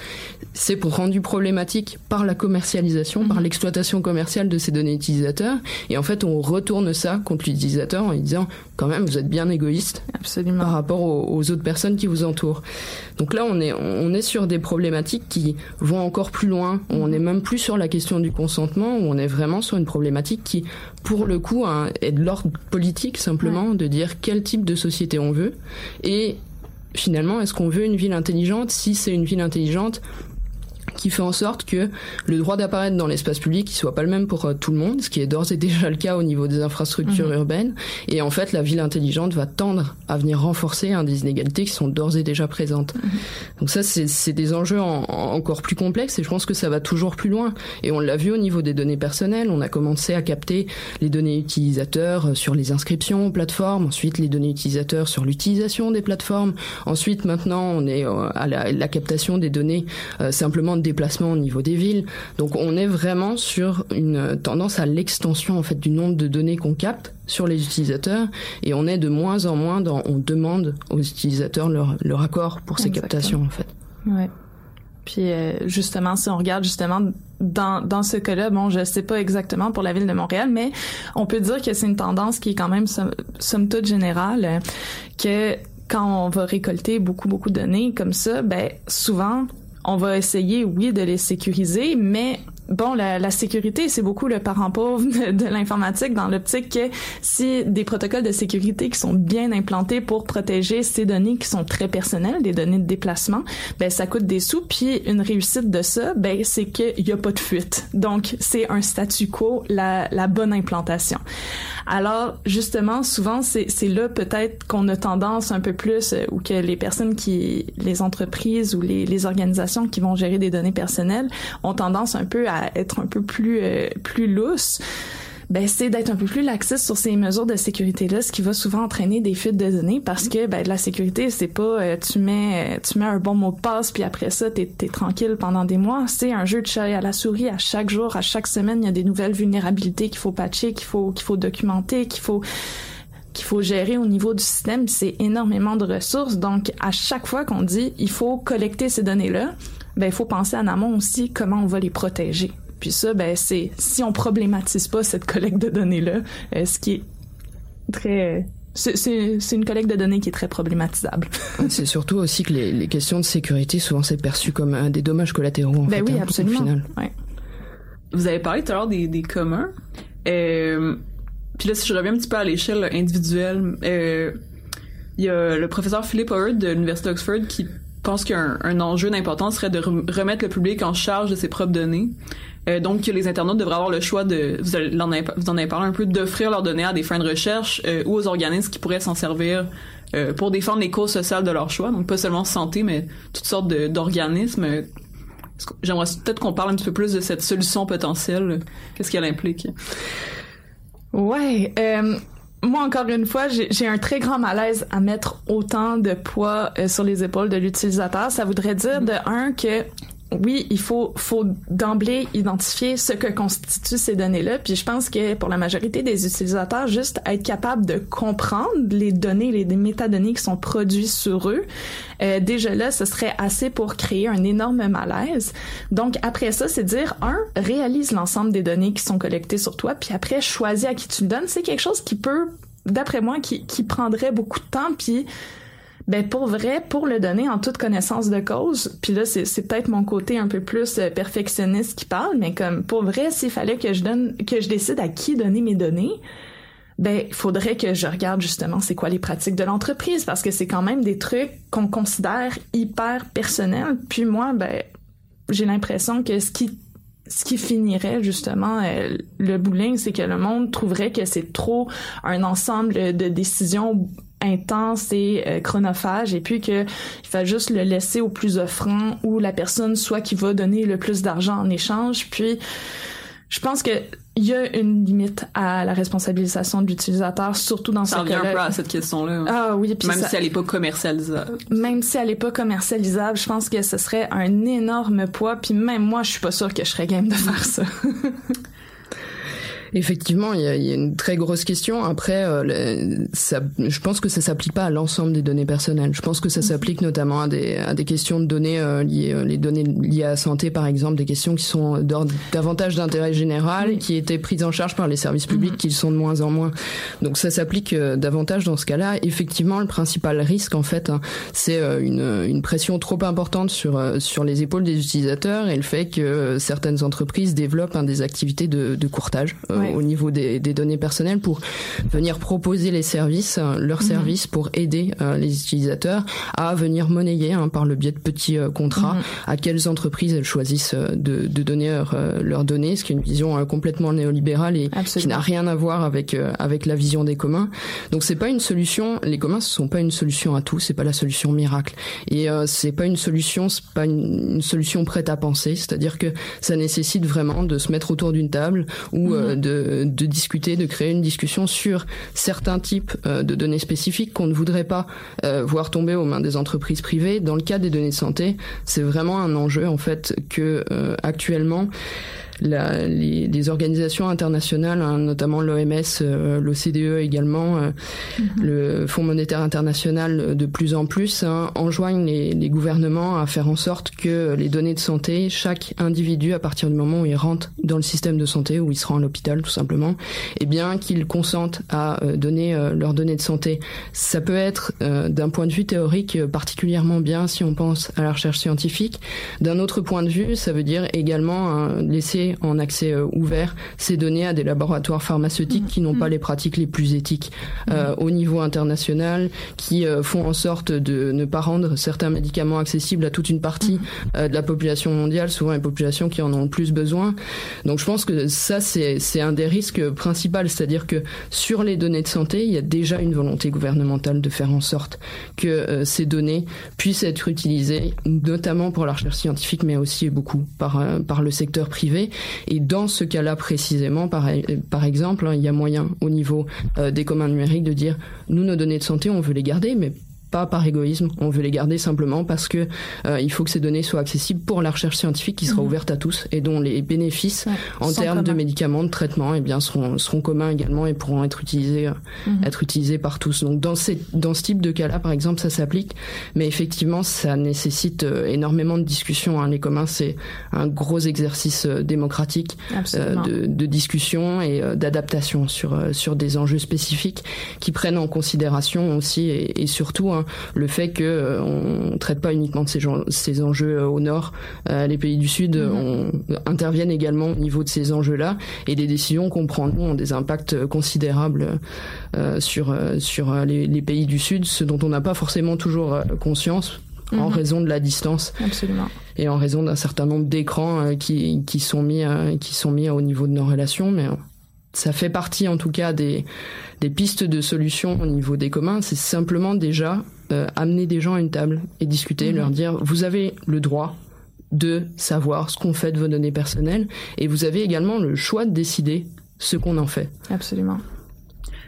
c'est rendu problématique par la commercialisation, par mhm. l'exploitation commerciale de ces données utilisateurs. Et en fait, on retourne ça contre l'utilisateur en lui disant, quand même, vous êtes bien égoïste Absolument. par rapport aux, autres personnes qui vous entourent. Donc là, on est, on est sur des problématiques qui vont encore plus loin. On n'est même plus sur la question du consentement, où on est vraiment sur une problématique qui, pour le coup, hein, est de l'ordre politique simplement, de dire quel type de société on veut. Et finalement, est-ce qu'on veut une ville intelligente? Si c'est une ville intelligente, qui fait en sorte que le droit d'apparaître dans l'espace public ne soit pas le même pour euh, tout le monde, ce qui est d'ores et déjà le cas au niveau des infrastructures mhm. urbaines. Et en fait, la ville intelligente va tendre à venir renforcer un des inégalités qui sont d'ores et déjà présentes. Mhm. Donc ça, c'est des enjeux encore plus complexes et je pense que ça va toujours plus loin. Et on l'a vu au niveau des données personnelles. On a commencé à capter les données utilisateurs euh, sur les inscriptions aux plateformes, ensuite les données utilisateurs sur l'utilisation des plateformes. Ensuite, maintenant, on est euh, à la, captation des données simplement de déplacement au niveau des villes. Donc on est vraiment sur une tendance à l'extension en fait du nombre de données qu'on capte sur les utilisateurs et on est de moins en moins dans on demande aux utilisateurs leur, leur accord pour ces captations en fait. Ouais. Puis euh, justement, si on regarde justement dans, dans ce cas-là, bon, je sais pas exactement pour la ville de Montréal, mais on peut dire que c'est une tendance qui est quand même somme, somme toute générale, que quand on va récolter beaucoup beaucoup de données comme ça, ben souvent on va essayer, oui, de les sécuriser, mais bon, la, la sécurité, c'est beaucoup le parent pauvre [laughs] de, l'informatique dans l'optique que si des protocoles de sécurité qui sont bien implantés pour protéger ces données qui sont très personnelles, des données de déplacement, ben ça coûte des sous. Puis une réussite de ça, ben c'est qu'il y a pas de fuite. Donc c'est un statu quo, la, la bonne implantation. Alors justement, souvent c'est c'est là peut-être qu'on a tendance un peu plus euh, ou que les personnes qui, les entreprises ou les, les organisations qui vont gérer des données personnelles ont tendance un peu à être un peu plus euh, plus lousse ben c'est d'être un peu plus laxiste sur ces mesures de sécurité là, ce qui va souvent entraîner des fuites de données parce que ben la sécurité c'est pas euh, tu mets euh, tu mets un bon mot de passe puis après ça t'es es tranquille pendant des mois, c'est un jeu de chat à la souris. À chaque jour, à chaque semaine il y a des nouvelles vulnérabilités qu'il faut patcher, qu'il faut qu'il faut documenter, qu'il faut qu'il faut gérer au niveau du système, c'est énormément de ressources. Donc, à chaque fois qu'on dit il faut collecter ces données-là, ben il faut penser en amont aussi comment on va les protéger. Puis ça, ben c'est si on problématise pas cette collecte de données là, euh, ce qui est très c'est une collecte de données qui est très problématisable. [laughs] c'est surtout aussi que les, les, questions de sécurité, souvent, c'est perçu comme un des dommages collatéraux. En ben oui, hein, absolument. Au final. Ouais. Vous avez parlé tout à l'heure des, des communs. Euh, puis là, si je reviens un petit peu à l'échelle individuelle, euh, il y a le professeur Philip Howard de l'Université d'Oxford qui pense qu'un un enjeu d'importance serait de remettre le public en charge de ses propres données. Euh, donc, les internautes devraient avoir le choix de, vous, avez, vous en avez parlé un peu, d'offrir leurs données à des fins de recherche euh, ou aux organismes qui pourraient s'en servir euh, pour défendre les causes sociales de leur choix. Donc, pas seulement santé, mais toutes sortes d'organismes. J'aimerais peut-être qu'on parle un petit peu plus de cette solution potentielle. Qu'est-ce qu'elle implique? Ouais. Moi, encore une fois, j'ai un très grand malaise à mettre autant de poids euh, sur les épaules de l'utilisateur. Ça voudrait dire, de un, que oui, il faut, faut d'emblée identifier ce que constituent ces données-là. Puis je pense que pour la majorité des utilisateurs, juste être capable de comprendre les données, les, métadonnées qui sont produites sur eux, euh, déjà là, ce serait assez pour créer un énorme malaise. Donc après ça, c'est dire, un, réalise l'ensemble des données qui sont collectées sur toi, puis après, choisis à qui tu le donnes. C'est quelque chose qui peut, d'après moi, qui, qui prendrait beaucoup de temps, puis ben pour vrai, pour le donner en toute connaissance de cause, puis là c'est, peut-être mon côté un peu plus euh, perfectionniste qui parle, mais comme pour vrai, s'il fallait que je donne, que je décide à qui donner mes données, ben il faudrait que je regarde justement c'est quoi les pratiques de l'entreprise parce que c'est quand même des trucs qu'on considère hyper personnels. Puis moi, ben j'ai l'impression que ce qui ce qui finirait justement euh, le bowling, c'est que le monde trouverait que c'est trop un ensemble de décisions intenses et euh, chronophages et puis que il faut juste le laisser au plus offrant ou la personne soit qui va donner le plus d'argent en échange puis je pense que il y a une limite à la responsabilisation de l'utilisateur, surtout dans ça ce cas-là. Ça revient un peu à cette question-là. Ah oui, puis même si elle n'est pas commercialisable. Même si elle n'est pas commercialisable, je pense que ce serait un énorme poids. Puis même moi, je suis pas sûre que je serais game de faire ça. [laughs] Effectivement, il y a, y a, une très grosse question. Après, euh, ça, je pense que ça s'applique pas à l'ensemble des données personnelles. Je pense que ça s'applique notamment à des, à des questions de données euh, liées, euh, les données liées à la santé, par exemple, des questions qui sont d'ordre davantage d'intérêt général, qui étaient prises en charge par les services publics, mm-hmm. qui sont de moins en moins. Donc ça s'applique euh, davantage dans ce cas-là. Effectivement, le principal risque, en fait, hein, c'est une, une pression trop importante sur sur les épaules des utilisateurs et le fait que certaines entreprises développent hein, des activités de, de courtage oui. au niveau des, des, données personnelles pour venir proposer les services, euh, leurs mmh. services pour aider euh, les utilisateurs à venir monnayer hein, par le biais de petits euh, contrats mmh. à quelles entreprises elles choisissent euh, de, de donner leur, euh, leurs données, ce qui est une vision complètement néolibérale et Absolument. qui n'a rien à voir avec avec la vision des communs. Donc c'est pas une solution. Les communs ce sont pas une solution à tout. C'est pas la solution miracle. Et c'est pas une solution, c'est pas une, une, solution prête à penser. C'est-à-dire que ça nécessite vraiment de se mettre autour d'une table ou mmh. de de, discuter, de créer une discussion sur certains types euh, de données spécifiques qu'on ne voudrait pas euh, voir tomber aux mains des entreprises privées. Dans le cas des données de santé, c'est vraiment un enjeu en fait que euh, actuellement la, les, les, organisations internationales, hein, notamment l'OMS, euh, l'OCDE également, euh, mm-hmm. le Fonds monétaire international de plus en plus, hein, enjoignent les, les, gouvernements à faire en sorte que les données de santé, chaque individu, à partir du moment où il rentre dans le système de santé, où il se rend à l'hôpital tout simplement, eh bien qu'ils consentent à euh, donner euh, leurs données de santé. Ça peut être euh, d'un point de vue théorique particulièrement bien si on pense à la recherche scientifique. D'un autre point de vue, ça veut dire également hein, en accès euh, ouvert ces données à des laboratoires pharmaceutiques qui n'ont pas mm. les pratiques les plus éthiques euh, mm. au niveau international, qui euh, font en sorte de ne pas rendre certains médicaments accessibles à toute une partie mm. de la population mondiale, souvent les populations qui en ont le plus besoin. Donc je pense que ça, c'est un des risques principaux, c'est-à-dire que sur les données de santé, il y a déjà une volonté gouvernementale de faire en sorte que euh, ces données puissent être utilisées, notamment pour la recherche scientifique, mais aussi et beaucoup par, euh, par le secteur privé. Et dans ce cas-là précisément, par, exemple, hein, il y a moyen au niveau euh, des communs numériques de dire nous nos données de santé on veut les garder, mais pas par égoïsme, on veut les garder simplement parce que euh, il faut que ces données soient accessibles pour la recherche scientifique qui sera mmh. ouverte à tous et dont les bénéfices ouais, en termes de médicaments, de traitements, eh bien seront seront communs également et pourront être utilisés mmh. être utilisés par tous. Donc dans ces dans ce type de cas-là, par exemple, ça s'applique, mais effectivement, ça nécessite euh, énormément de discussions. Hein. Les communs, c'est un gros exercice euh, démocratique euh, de, de, discussion et euh, d'adaptation sur euh, sur des enjeux spécifiques qui prennent en considération aussi et, et surtout hein, le fait que euh, on traite pas uniquement de ces, gens, ces enjeux euh, au nord, euh, les pays du sud mm -hmm. on, interviennent également au niveau de ces enjeux-là et les décisions qu'on prend nous ont des impacts considérables sur sur les, les, pays du sud, ce dont on n'a pas forcément toujours conscience en mm -hmm. raison de la distance Absolument. et en raison d'un certain nombre d'écrans qui, qui sont mis qui sont mis au niveau de nos relations, mais ça fait partie en tout cas des, des pistes de solutions au niveau des communs. C'est simplement déjà euh, amener des gens à une table et discuter, mmh. leur dire vous avez le droit de savoir ce qu'on fait de vos données personnelles et vous avez également le choix de décider ce qu'on en fait. Absolument.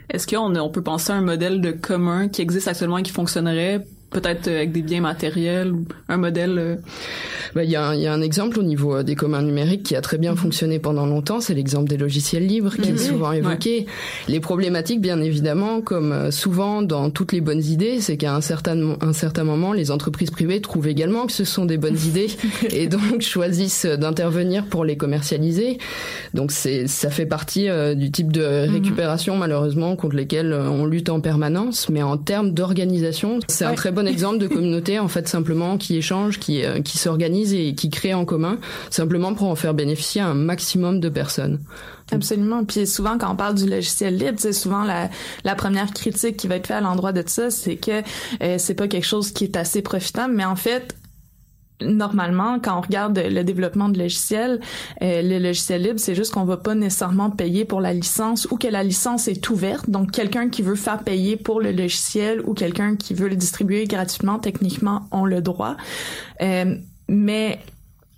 Est-ce qu'on on peut penser à un modèle de commun qui existe actuellement et qui fonctionnerait peut-être avec des biens matériels ou un modèle euh... bah, y, a, y a un exemple au niveau euh, des communs numériques qui a très bien mmh. fonctionné pendant longtemps, c'est l'exemple des logiciels libres qui mmh. est souvent évoqué. Ouais. Les problématiques, bien évidemment, comme euh, souvent dans toutes les bonnes idées, c'est qu'à un certain, un certain moment, les entreprises privées trouvent également que ce sont des bonnes [laughs] idées et donc choisissent d'intervenir pour les commercialiser. Donc c'est ça fait partie euh, du type de mmh. récupération, mmh. malheureusement, contre lesquelles on lutte en permanence. Mais en termes d'organisation, c'est ouais. un très bon bon exemple de communauté en fait simplement qui échange, qui qui s'organise et qui crée en commun, simplement pour en faire bénéficier un maximum de personnes. Absolument. Puis souvent, quand on parle du logiciel libre, c'est souvent la, la première critique qui va être faite à l'endroit de ça, c'est que euh, c'est pas quelque chose qui est assez profitable. Mais en fait, normalement, quand on regarde le développement de logiciels, euh, le logiciel libre, c'est juste qu'on va pas nécessairement payer pour la licence ou que la licence est ouverte. Donc, quelqu'un qui veut faire payer pour le logiciel ou quelqu'un qui veut le distribuer gratuitement, techniquement, ont le droit. Euh, mais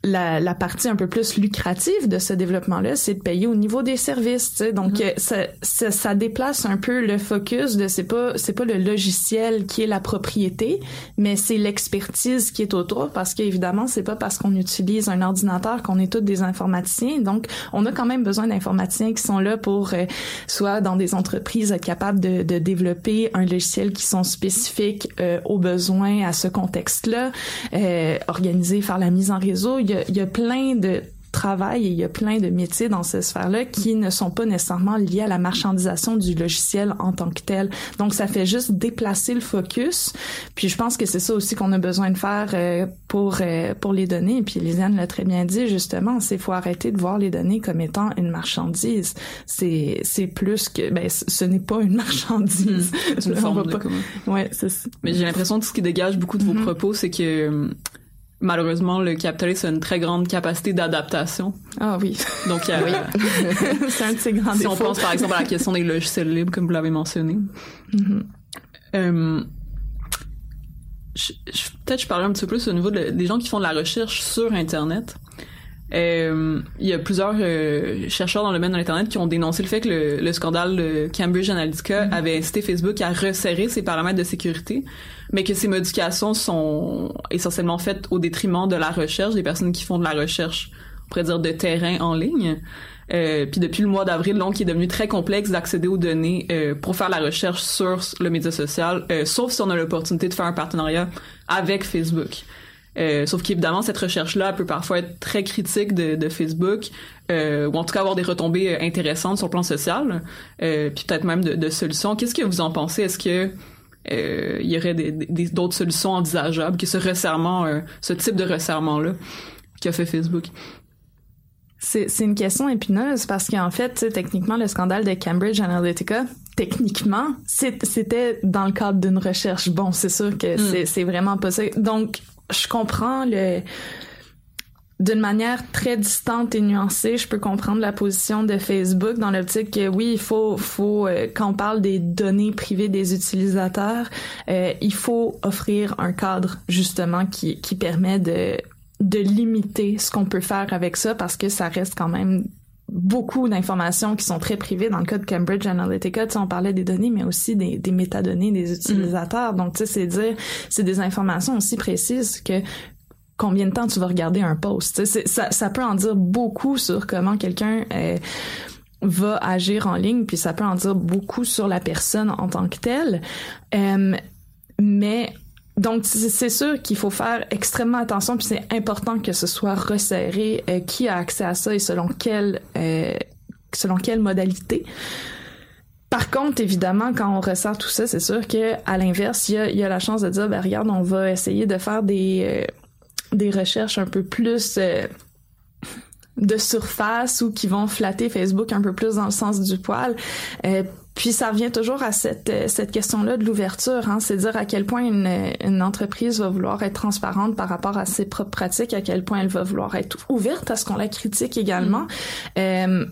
la, la, partie un peu plus lucrative de ce développement-là, c'est de payer au niveau des services. sais. Donc, mm-hmm. euh, ça, ça, déplace un peu le focus de c'est pas c'est pas le logiciel qui est la propriété, mais c'est l'expertise qui est autour. Parce qu'évidemment, c'est pas parce qu'on utilise un ordinateur qu'on est tous des informaticiens. Donc, on a quand même besoin d'informaticiens qui sont là pour euh, soit dans des entreprises être capables de, de, développer un logiciel qui sont spécifiques euh, aux besoins à ce contexte-là, euh, organiser, faire la mise en réseau il y a plein de travail et il y a plein de métiers dans cette sphère-là qui ne sont pas nécessairement liés à la marchandisation du logiciel en tant que tel. Donc, ça fait juste déplacer le focus. Puis, je pense que c'est ça aussi qu'on a besoin de faire euh, pour euh, pour les données. Et puis, Lisiane l'a très bien dit, justement, c'est faut arrêter de voir les données comme étant une marchandise. C'est c'est plus que... Ben, ce n'est pas une [laughs] marchandise. C'est une forme de Ouais, c'est Mais j'ai l'impression que ce qui dégage beaucoup de vos mm-hmm. propos, c'est que malheureusement, le capitalisme a une très grande capacité d'adaptation. Ah oui. Donc, oui. [laughs] c'est un de ses grands Si on pense, par exemple, à la question des logiciels libres, comme vous l'avez mentionné. Mm-hmm. euh, Peut-être je parlerai un petit peu plus au niveau des gens qui font de la recherche sur Internet. Euh, il y a plusieurs euh, chercheurs dans le domaine de l'Internet qui ont dénoncé le fait que le, le scandale de Cambridge Analytica mm-hmm. avait incité Facebook à resserrer ses paramètres de sécurité, mais que ces modifications sont essentiellement faites au détriment de la recherche, des personnes qui font de la recherche, on pourrait dire, de terrain en ligne. Euh, puis depuis le mois d'avril, donc, il est devenu très complexe d'accéder aux données euh, pour faire la recherche sur le média social, euh, sauf si on a l'opportunité de faire un partenariat avec Facebook. Euh, sauf qu'évidemment, cette recherche-là peut parfois être très critique de, de Facebook, euh, ou en tout cas avoir des retombées euh, intéressantes sur le plan social, euh, puis peut-être même de, de solutions. Qu'est-ce que vous en pensez? Est-ce que euh, il y aurait d'autres solutions envisageables que ce resserrement, ce type de resserrement-là qu'a fait Facebook? C'est, c'est une question épineuse parce qu'en fait, techniquement, le scandale de Cambridge Analytica, techniquement, c'était dans le cadre d'une recherche. Bon, c'est sûr que c'est, c'est vraiment pas ça. Donc, je comprends le d'une manière très distante et nuancée, je peux comprendre la position de Facebook dans l'optique que oui, il faut, faut euh, quand on parle des données privées des utilisateurs, euh, il faut offrir un cadre justement qui, qui permet de, de limiter ce qu'on peut faire avec ça parce que ça reste quand même beaucoup d'informations qui sont très privées. Dans le cas de Cambridge Analytica, on parlait des données, mais aussi des, des métadonnées des utilisateurs. Donc, tu sais, c'est dire, c'est des informations aussi précises que combien de temps tu vas regarder un post. Ça, ça peut en dire beaucoup sur comment quelqu'un euh, va agir en ligne, puis ça peut en dire beaucoup sur la personne en tant que telle. Euh, mais donc, c'est sûr qu'il faut faire extrêmement attention, puis c'est important que ce soit resserré euh, qui a accès à ça et selon quelle, euh, selon quelle modalité? Par contre, évidemment, quand on resserre tout ça, c'est sûr que à l'inverse, il y a, y a, la chance de dire, ben regarde, on va essayer de faire des, euh, des recherches un peu plus de surface ou qui vont flatter Facebook un peu plus dans le sens du poil. Euh, puis ça revient toujours à cette, euh, cette question-là de l'ouverture, hein, c'est dire à quel point une, une entreprise va vouloir être transparente par rapport à ses propres pratiques, à quel point elle va vouloir être ouverte à ce qu'on la critique également. Mm. Euh,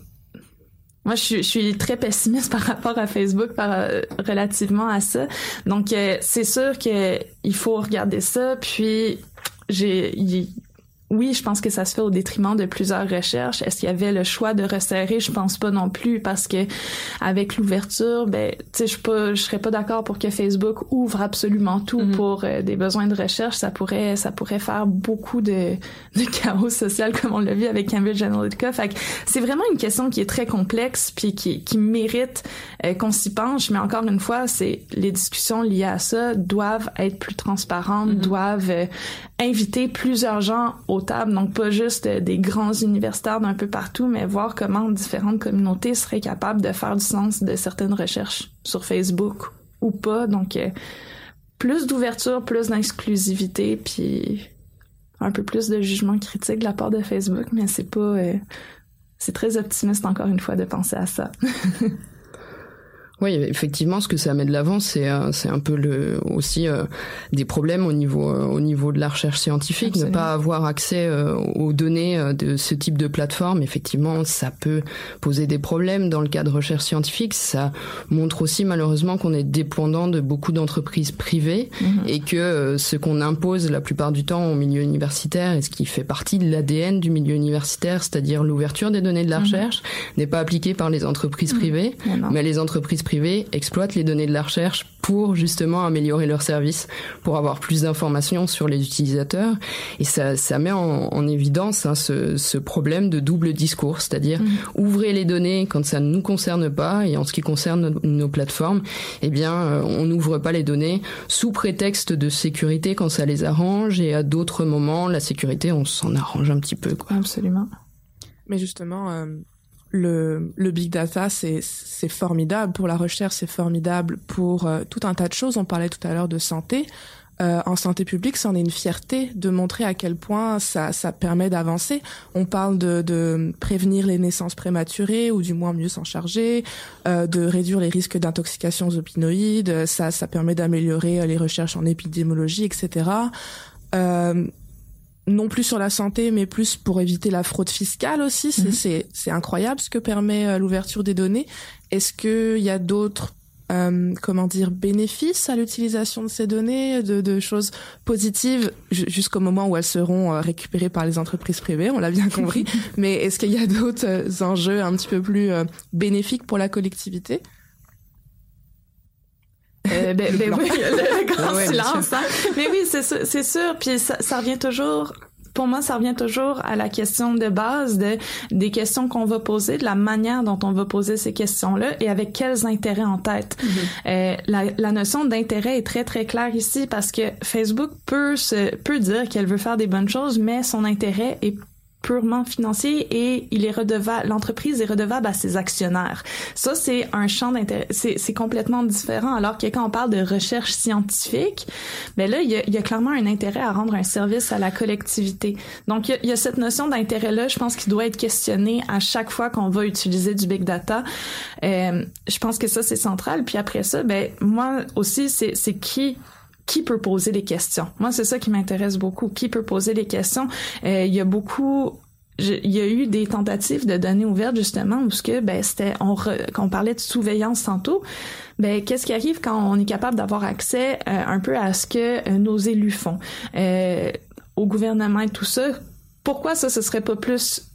moi, je suis, je suis, très pessimiste [laughs] par rapport à Facebook par, euh, relativement à ça. Donc, c'est sûr que il faut regarder ça. Puis, j'ai oui, je pense que ça se fait au détriment de plusieurs recherches. Est-ce qu'il y avait le choix de resserrer? Je pense pas non plus parce que avec l'ouverture, ben, tu sais, je pas, je serais pas d'accord pour que Facebook ouvre absolument tout mm-hmm. pour euh, des besoins de recherche. Ça pourrait, ça pourrait faire beaucoup de, de chaos social comme on l'a vu avec Cambridge Analytica. Fait c'est vraiment une question qui est très complexe puis qui, qui mérite euh, qu'on s'y penche. Mais encore une fois, c'est les discussions liées à ça doivent être plus transparentes, mm-hmm. doivent euh, inviter plusieurs gens aux donc pas juste euh, des grands universitaires d'un peu partout, mais voir comment différentes communautés seraient capables de faire du sens de certaines recherches sur Facebook ou pas. Donc, euh, plus d'ouverture, plus d'inclusivité, puis un peu plus de jugement critique de la part de Facebook, mais c'est pas... Euh, c'est très optimiste encore une fois de penser à ça. [laughs] Oui, effectivement, ce que ça met de l'avant, c'est euh, c'est un peu le aussi euh, des problèmes au niveau euh, au niveau de la recherche scientifique, ne pas avoir accès aux données de ce type de plateforme. Effectivement, ça peut poser des problèmes dans le cas de recherche scientifique. Ça montre aussi malheureusement qu'on est dépendant de beaucoup d'entreprises privées mhm. et que ce qu'on impose la plupart du temps au milieu universitaire et ce qui fait partie de l'ADN du milieu universitaire, c'est-à-dire l'ouverture des données de la mhm. recherche, n'est pas appliqué par les entreprises mhm. privées, mais les entreprises privés exploitent les données de la recherche pour justement améliorer leur service, pour avoir plus d'informations sur les utilisateurs. Et ça, ça met en, évidence hein, ce, ce, problème de double discours, c'est-à-dire mmh. ouvrez les données quand ça ne nous concerne pas, et en ce qui concerne nos, plateformes, eh bien, euh, on n'ouvre pas les données sous prétexte de sécurité quand ça les arrange, et à d'autres moments, la sécurité, on s'en arrange un petit peu. Quoi. Absolument. Mais justement, euh, le, le big data, c'est formidable pour la recherche, c'est formidable pour euh, tout un tas de choses. On parlait tout à l'heure de santé. Euh, en santé publique, c'en est une fierté de montrer à quel point ça, ça permet d'avancer. On parle de, de, prévenir les naissances prématurées ou du moins mieux s'en charger, euh, de réduire les risques d'intoxication aux opinoïdes. Ça, ça permet d'améliorer les recherches en épidémiologie, etc. Euh, non plus sur la santé, mais plus pour éviter la fraude fiscale aussi. C'est mhm. incroyable ce que permet euh, l'ouverture des données. Est-ce qu'il y a d'autres euh, comment dire bénéfices à l'utilisation de ces données, de, choses positives jusqu'au moment où elles seront euh, récupérées par les entreprises privées, on l'a bien compris. [laughs] Mais est-ce qu'il y a d'autres enjeux un petit peu plus bénéfiques pour la collectivité? Euh, ben, [laughs] ben oui, le, [laughs] grand silence. Hein. Mais oui, c'est sûr. Puis ça, ça revient toujours pour moi, ça revient toujours à la question de base de des questions qu'on va poser, de la manière dont on va poser ces questions-là et avec quels intérêts en tête. Mm-hmm. euh, la, la, notion d'intérêt est très très claire ici parce que Facebook peut se peut dire qu'elle veut faire des bonnes choses, mais son intérêt est purement financier et il est redevable, l'entreprise est redevable à ses actionnaires. Ça, c'est un champ d'intérêt, c'est complètement différent. Alors que quand on parle de recherche scientifique, ben là, il y a, il y a clairement un intérêt à rendre un service à la collectivité. Donc, il y a, cette notion d'intérêt-là, je pense qu'il doit être questionné à chaque fois qu'on va utiliser du big data. Euh, je pense que ça, c'est central. Puis après ça, ben, moi aussi, c'est qui qui peut poser les questions. Moi, c'est ça qui m'intéresse beaucoup. Qui peut poser les questions? Euh, il y a beaucoup il y a eu des tentatives de données ouvertes justement où ce que ben c'était on qu'on parlait de surveillance tantôt ben qu'est-ce qui arrive quand on est capable d'avoir accès euh, un peu à ce que euh, nos élus font? Au gouvernement et tout ça pourquoi ça ce serait pas plus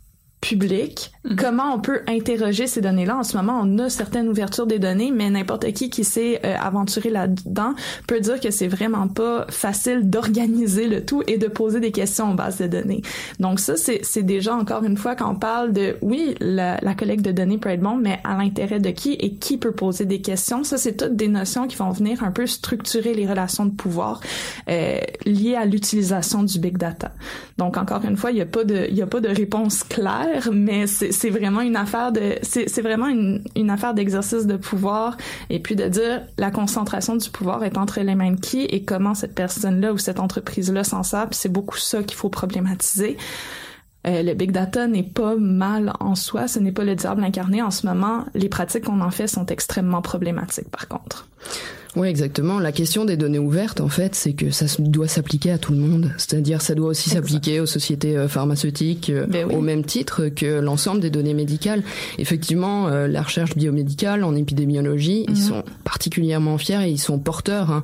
public. Mhm. Comment on peut interroger ces données-là? En ce moment, on a certaines ouvertures des données, mais n'importe qui qui s'est euh, aventuré là-dedans peut dire que c'est vraiment pas facile d'organiser le tout et de poser des questions en base de données. Donc ça, c'est déjà encore une fois quand on parle de, oui, la, la collecte de données peut être bon, mais à l'intérêt de qui et qui peut poser des questions? Ça, c'est toutes des notions qui vont venir un peu structurer les relations de pouvoir euh, liées à l'utilisation du big data. Donc encore une fois, il n'y a pas de, il y a pas de réponse claire mais c'est vraiment une affaire de, c'est vraiment une, une affaire d'exercice de pouvoir et puis de dire la concentration du pouvoir est entre les mains de qui et comment cette personne-là ou cette entreprise-là s'en sert. C'est beaucoup ça qu'il faut problématiser. Euh, le big data n'est pas mal en soi, ce n'est pas le diable incarné. En ce moment, les pratiques qu'on en fait sont extrêmement problématiques par contre. Oui, exactement. La question des données ouvertes, en fait, c'est que ça doit s'appliquer à tout le monde. C'est-à-dire, ça doit aussi s'appliquer aux sociétés euh, pharmaceutiques euh, ben au même titre que l'ensemble des données médicales. Effectivement, euh, la recherche biomédicale en épidémiologie, ils mhm. sont particulièrement fiers et ils sont porteurs hein,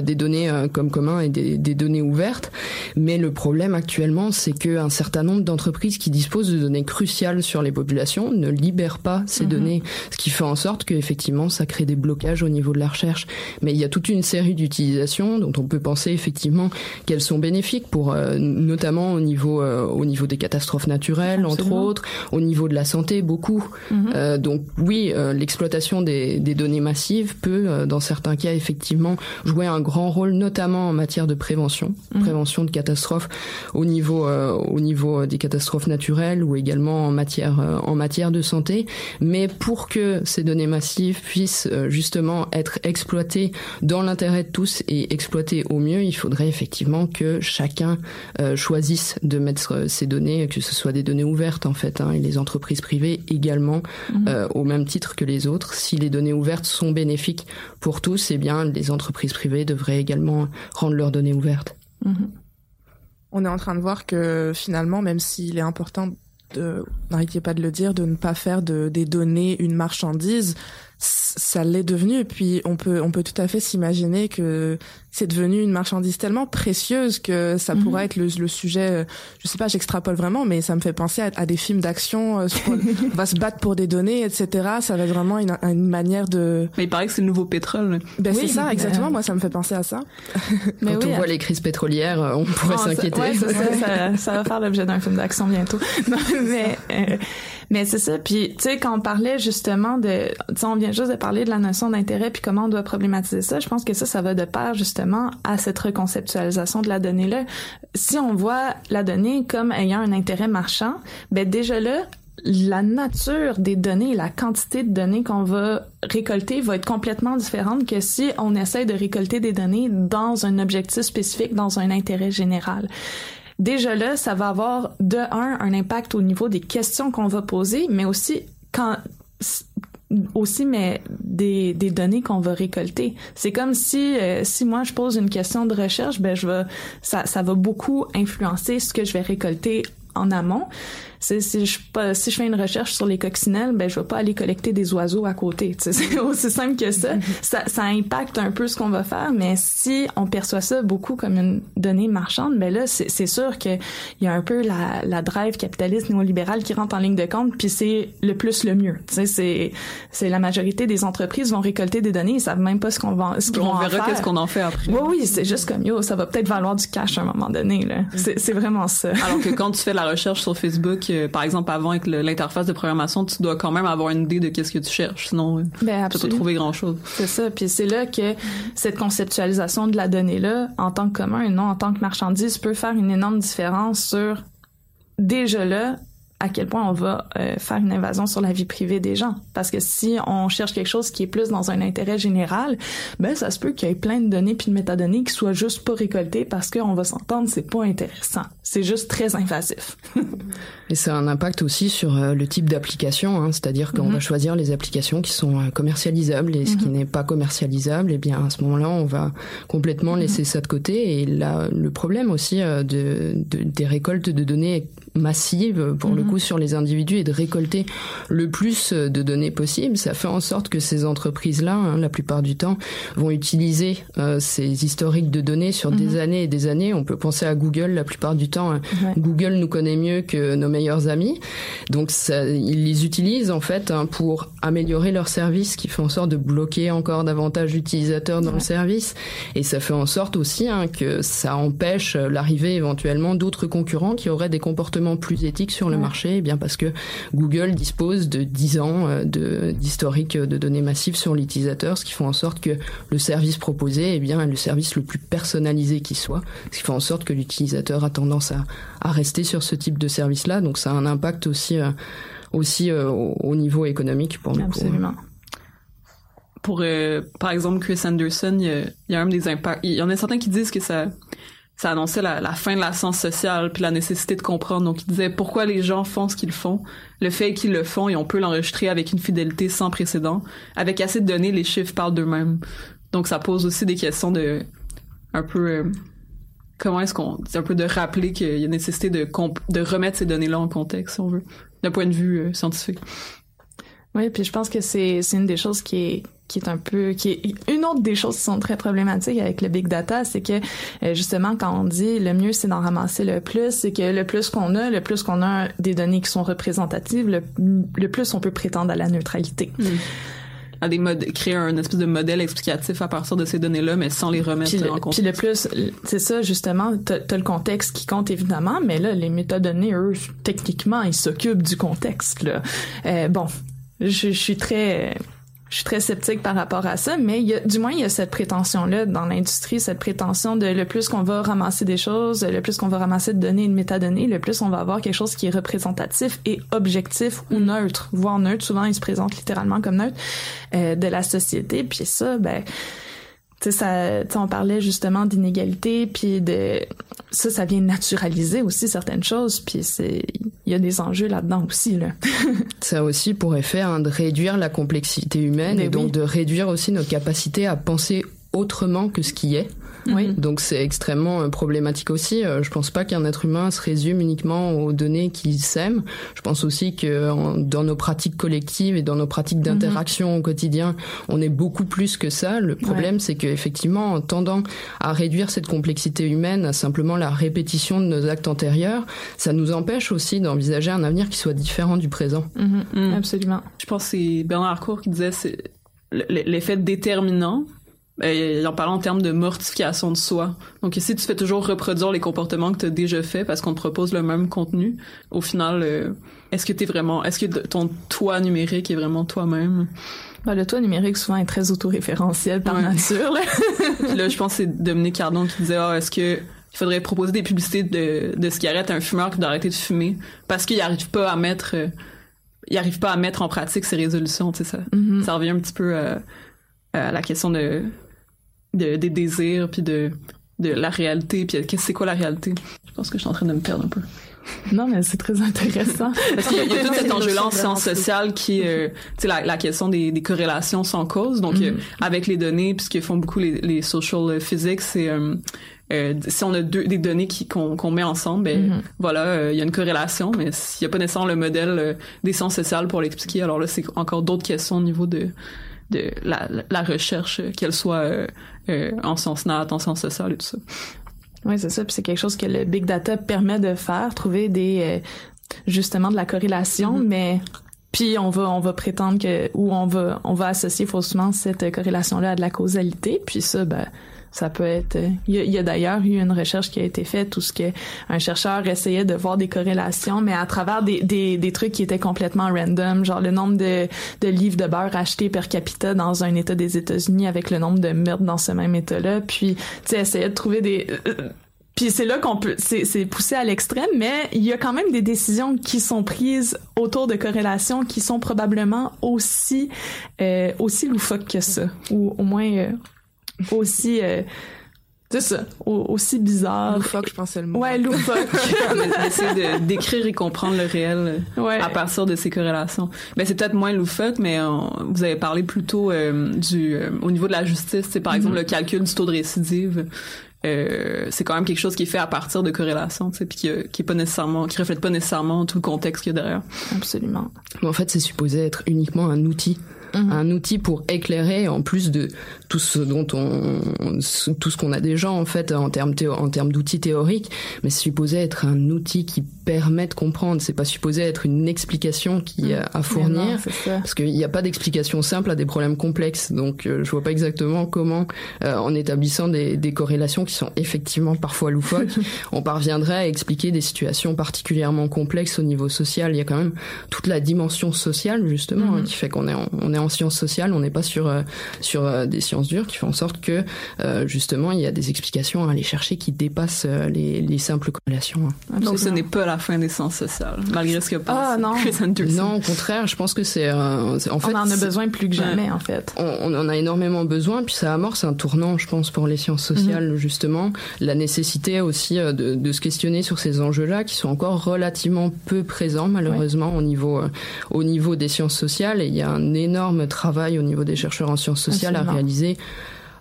des données comme commun et des, des, données ouvertes. Mais le problème actuellement, c'est qu'un certain nombre d'entreprises qui disposent de données cruciales sur les populations ne libèrent pas ces mhm. données, ce qui fait en sorte qu'effectivement, ça crée des blocages au niveau de la recherche mais il y a toute une série d'utilisations dont on peut penser effectivement qu'elles sont bénéfiques pour euh, notamment au niveau euh, au niveau des catastrophes naturelles entre autres, au niveau de la santé beaucoup. Mhm. Euh, donc oui, l'exploitation des, des, données massives peut dans certains cas effectivement jouer un grand rôle notamment en matière de prévention, mhm. prévention de catastrophes au niveau au niveau des catastrophes naturelles ou également en matière en matière de santé, mais pour que ces données massives puissent justement être exploitées dans l'intérêt de tous et exploitées au mieux, il faudrait effectivement que chacun euh, choisisse de mettre ses données, que ce soit des données ouvertes en fait, hein, et les entreprises privées également, mhm. euh, au même titre que les autres. Si les données ouvertes sont bénéfiques pour tous, eh bien les entreprises privées devraient également rendre leurs données ouvertes. Mhm. On est en train de voir que finalement, même s'il est important de, n'arrêtez pas de le dire, de ne pas faire de, des données une marchandise, ça l'est devenu. Et puis on peut on peut tout à fait s'imaginer que c'est devenu une marchandise tellement précieuse que ça mhm. pourrait être le, le, sujet. Euh, je sais pas, j'extrapole vraiment, mais ça me fait penser à, des films d'action. Euh, [laughs] on va se battre pour des données, etc. Ça va être vraiment une, une manière de. Mais il paraît que c'est le nouveau pétrole. Ben c'est ça, exactement. Moi, ça me fait penser à ça. Mais Quand on voit les crises pétrolières, on pourrait s'inquiéter. Ça, [laughs] ça, ça, va faire l'objet d'un film d'action bientôt. [laughs] mais euh, mais c'est ça. Puis tu sais, quand on parlait justement de, on vient juste de parler de la notion d'intérêt puis comment on doit problématiser ça. Je pense que ça, ça va de pair justement à cette reconceptualisation de la donnée là. Si on voit la donnée comme ayant un intérêt marchand, ben déjà là, la nature des données, la quantité de données qu'on va récolter va être complètement différente que si on essaie de récolter des données dans un objectif spécifique, dans un intérêt général déjà là, ça va avoir de un un impact au niveau des questions qu'on va poser, mais aussi quand aussi mais des, des données qu'on va récolter. C'est comme si euh, si moi je pose une question de recherche, ben je vais ça ça va beaucoup influencer ce que je vais récolter en amont si, je, si je fais une recherche sur les coccinelles, ben je vais pas aller collecter des oiseaux à côté. [laughs] C'est aussi simple que ça. ça. Ça impacte un peu ce qu'on va faire, mais si on perçoit ça beaucoup comme une donnée marchande, ben là c'est sûr qu'il y a un peu la, la drive capitaliste néolibérale qui rentre en ligne de compte, puis c'est le plus le mieux. C'est la majorité des entreprises vont récolter des données, ils savent même pas ce qu'on va ce qu'on va verra qu'est-ce qu'on en fait après. Oui oui, c'est juste comme yo, ça va peut-être valoir du cash à un moment donné là. C'est vraiment ça. Alors que quand tu fais la recherche sur Facebook par exemple, avant avec l'interface de programmation, tu dois quand même avoir une idée de qu'est-ce que tu cherches. Sinon, euh, ben, tu peux trouver grand-chose. C'est ça. Puis c'est là que cette conceptualisation de la donnée-là, en tant que commun et non en tant que marchandise, peut faire une énorme différence sur déjà là à quel point on va euh, faire une invasion sur la vie privée des gens. Parce que si on cherche quelque chose qui est plus dans un intérêt général, ben ça se peut qu'il y ait plein de données puis de métadonnées qui soient juste pas récoltées parce qu'on va s'entendre, c'est pas intéressant. C'est juste très invasif. [laughs] Et ça a un impact aussi sur euh, le type d'application, hein, c'est-à-dire qu'on va mhm. choisir les applications qui sont euh, commercialisables et ce qui mhm. n'est pas commercialisable, et eh bien à ce moment-là, on va complètement mhm. laisser ça de côté. Et là, le problème aussi de, de, des récoltes de données massives pour le coup sur les individus et de récolter le plus de données possible. Ça fait en sorte que ces entreprises-là, hein, la plupart du temps, vont utiliser euh, ces historiques de données sur des mhm. années et des années. On peut penser à Google la plupart du temps. Hein. Google nous connaît mieux que nos meilleurs amis. Donc ça, ils les utilisent en fait hein, pour améliorer leur service, qui fait en sorte de bloquer encore davantage d'utilisateurs dans le service. Et ça fait en sorte aussi que ça empêche l'arrivée éventuellement d'autres concurrents qui auraient des comportements plus éthiques sur le marché eh bien parce que Google dispose de 10 ans euh, de d'historique de données massives sur l'utilisateur, ce qui fait en sorte que le service proposé est bien le service le plus personnalisé qui soit, ce qui fait en sorte que l'utilisateur a tendance à, à rester sur ce type de service-là. Donc ça a un impact aussi euh, aussi euh, au niveau économique pour nous. Absolument. Pour, par exemple Chris Anderson, il y, a, il y a un des impacts. Il y en a certains qui disent que ça ça annonçait la, fin de la science sociale puis la nécessité de comprendre. Donc, il disait pourquoi les gens font ce qu'ils font, le fait qu'ils le font et on peut l'enregistrer avec une fidélité sans précédent. Avec assez de données, les chiffres parlent d'eux-mêmes. Donc, ça pose aussi des questions de un peu euh, comment est-ce qu'on un peu de rappeler qu'il y a nécessité de de remettre ces données-là en contexte, si on veut, d'un point de vue euh, scientifique. Oui, puis je pense que c'est c'est une des choses qui est qui est un peu qui est une autre des choses qui sont très problématiques avec le big data, c'est que euh, justement quand on dit le mieux c'est d'en ramasser le plus, c'est que le plus qu'on a, le plus qu'on a des données qui sont représentatives, le, le plus on peut prétendre à la neutralité. Mm. à des modes, créer un espèce de modèle explicatif à partir de ces données-là, mais sans les remettre en compte. Puis le plus, c'est ça justement, t'as as le contexte qui compte évidemment, mais là les métadonnées, eux, techniquement, ils s'occupent du contexte. Là. Euh, bon, je, je, suis très je suis très sceptique par rapport à ça, mais il y a, du moins il y a cette prétention là dans l'industrie, cette prétention de le plus qu'on va ramasser des choses, le plus qu'on va ramasser de données et de métadonnées, le plus on va avoir quelque chose qui est représentatif et objectif ou neutre, voire neutre. Souvent, il se présente littéralement comme neutre euh, de la société. Puis ça, ben ça, on parlait justement d'inégalité, puis de ça, ça vient naturaliser aussi certaines choses, puis c'est, il y a des enjeux là-dedans aussi là. [laughs] ça aussi pour effet hein, de réduire la complexité humaine et donc de réduire aussi nos capacités à penser autrement que ce qui est. Oui. Donc c'est extrêmement euh, problématique aussi. Euh, je pense pas qu'un être humain se résume uniquement aux données qu'il sème. Je pense aussi que dans nos pratiques collectives et dans nos pratiques mhm. d'interaction au quotidien, on est beaucoup plus que ça. Le problème, c'est qu'effectivement, en tendant à réduire cette complexité humaine à simplement la répétition de nos actes antérieurs, ça nous empêche aussi d'envisager un avenir qui soit différent du présent. Mhm. Mhm. Absolument. Je pense que c'est Bernard Cour qui disait c'est l'effet déterminant il en parlant en termes de mortification de soi. Donc si tu fais toujours reproduire les comportements que tu as déjà fait parce qu'on te propose le même contenu, au final, euh, est-ce que t'es vraiment, est-ce que ton toi numérique est vraiment toi-même? Ben, le toi numérique souvent est très autoréférentiel par nature. Là. là, je pense que c'est Dominique Cardon qui disait ah, est-ce que il faudrait proposer des publicités de, de cigarettes à un fumeur qui doit arrêter de fumer? Parce qu'il arrive pas à mettre euh, il arrive pas à mettre en pratique ses résolutions, tu sais ça. Mm-hmm. Ça revient un petit peu euh, à la question de de, des désirs, puis de, de la réalité, puis c'est quoi la réalité? Je pense que je suis en train de me perdre un peu. Non, mais c'est très intéressant. [laughs] Parce qu'il y, a, tout cet enjeu-là en sciences sociales qui, euh, tu sais, la, la, question des, des, corrélations sans cause. Donc, mm-hmm. euh, avec les données, puisque font beaucoup les, les social physics, c'est euh, euh, si on a deux, des données qui qu'on met ensemble, ben mm-hmm. voilà, il y a une corrélation, mais s'il n'y a pas nécessairement le modèle des sciences sociales pour l'expliquer, alors là, c'est encore d'autres questions au niveau de de la, la recherche, qu'elle soit euh, en sens nat, en sens social et tout ça. Oui, c'est ça. Puis c'est quelque chose que le big data permet de faire, trouver des euh, justement de la corrélation, mm-hmm. mais puis on va on va prétendre que ou on va on va associer faussement cette corrélation là à de la causalité. Puis ça, ben ça peut être. Il y a, d'ailleurs eu une recherche qui a été faite où ce que un chercheur essayait de voir des corrélations, mais à travers des, des, des trucs qui étaient complètement random, genre le nombre de, de livres de beurre achetés per capita dans un État des États-Unis avec le nombre de meurtres dans ce même État-là. Puis, tu essayer de trouver des euh, puis c'est là qu'on peut, c'est poussé à l'extrême, mais il y a quand même des décisions qui sont prises autour de corrélations qui sont probablement aussi euh, aussi loufoques que ça, ou au moins euh, aussi euh, c'est ça, aussi bizarre. Loufoque, je pense le mot. Ouais, loufoque. [laughs] Essayer de décrire et comprendre le réel à partir de ces corrélations. Ben c'est peut-être moins loufoque, mais vous avez parlé plutôt euh, du euh, au niveau de la justice, c'est par exemple mm-hmm. le calcul du taux de récidive. c'est quand même quelque chose qui est fait à partir de corrélations, tu sais, puis qui, qui est pas nécessairement, qui reflète pas nécessairement tout le contexte qu'il y a derrière. Absolument. en fait, c'est supposé être uniquement un outil Mm-hmm. un outil pour éclairer en plus de tout ce dont on tout ce qu'on a déjà en fait en termes en termes d'outils théoriques mais c'est supposé être un outil qui permet de comprendre. C'est pas supposé être une explication qui a mm. à fournir. parce qu'il n'y a pas d'explication simple à des problèmes complexes. Donc euh, je vois pas exactement comment euh, en établissant des, des corrélations qui sont effectivement parfois loufoques [laughs] on parviendrait à expliquer des situations particulièrement complexes au niveau social. Il y a quand même toute la dimension sociale justement hein, mm-hmm. qui fait qu'on est on est en sciences sociales, on n'est pas sur euh, sur euh, des sciences dures qui font en sorte que euh, justement il y a des explications à aller chercher qui dépassent les, les simples corrélations. Hein. Donc ce n'est pas la fin des sciences sociales, malgré ce que pense ah, non. Non, au contraire, je pense que c'est en fait on en a besoin plus que jamais en fait. On, en a énormément besoin, puis ça amorce un tournant, je pense, pour les sciences sociales mhm. justement, la nécessité aussi de, de se questionner sur ces enjeux-là qui sont encore relativement peu présents malheureusement au niveau au niveau des sciences sociales et il y a un énorme travail au niveau des chercheurs en sciences sociales à réaliser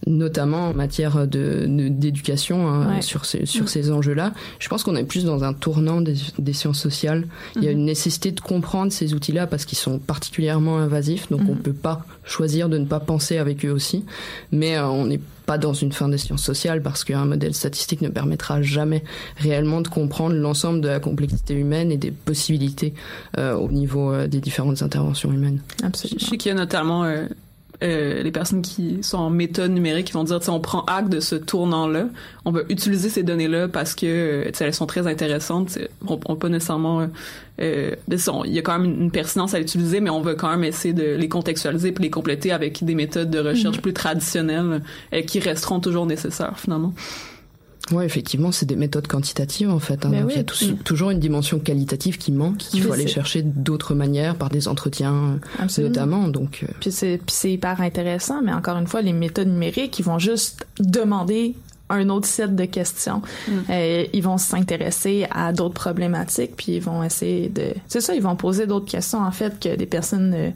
notamment en matière de d'éducation hein, sur ces sur mm. ces enjeux-là. Je pense qu'on est plus dans un tournant des, des sciences sociales. Il y a mm-hmm. une nécessité de comprendre ces outils-là parce qu'ils sont particulièrement invasifs, donc on mm-hmm. peut pas choisir de ne pas penser avec eux aussi. Mais euh, on n'est pas dans une fin des sciences sociales parce qu'un modèle statistique ne permettra jamais réellement de comprendre l'ensemble de la complexité humaine et des possibilités euh, au niveau euh, des différentes interventions humaines. Absolument. Je sais qu'il y a notamment euh, les personnes qui sont en méthode numérique qui vont dire, on prend acte de ce tournant-là, on va utiliser ces données-là parce que euh, elles sont très intéressantes. On, on pas nécessairement, euh, il y a quand même une pertinence à l'utiliser, mais on veut quand même essayer de les contextualiser puis les compléter avec des méthodes de recherche mm-hmm. plus traditionnelles qui resteront toujours nécessaires finalement. Ouais, effectivement, c'est des méthodes quantitatives en fait. Hein. il y a toujours une dimension qualitative qui manque, qu'il faut aller chercher d'autres manières par des entretiens notamment. Donc, euh. puis c'est hyper intéressant, mais encore une fois, les méthodes numériques, ils vont juste demander un autre set de questions. Mm. Euh, ils vont s'intéresser à d'autres problématiques, puis ils vont essayer de... C'est ça, ils vont poser d'autres questions, en fait, que des personnes euh,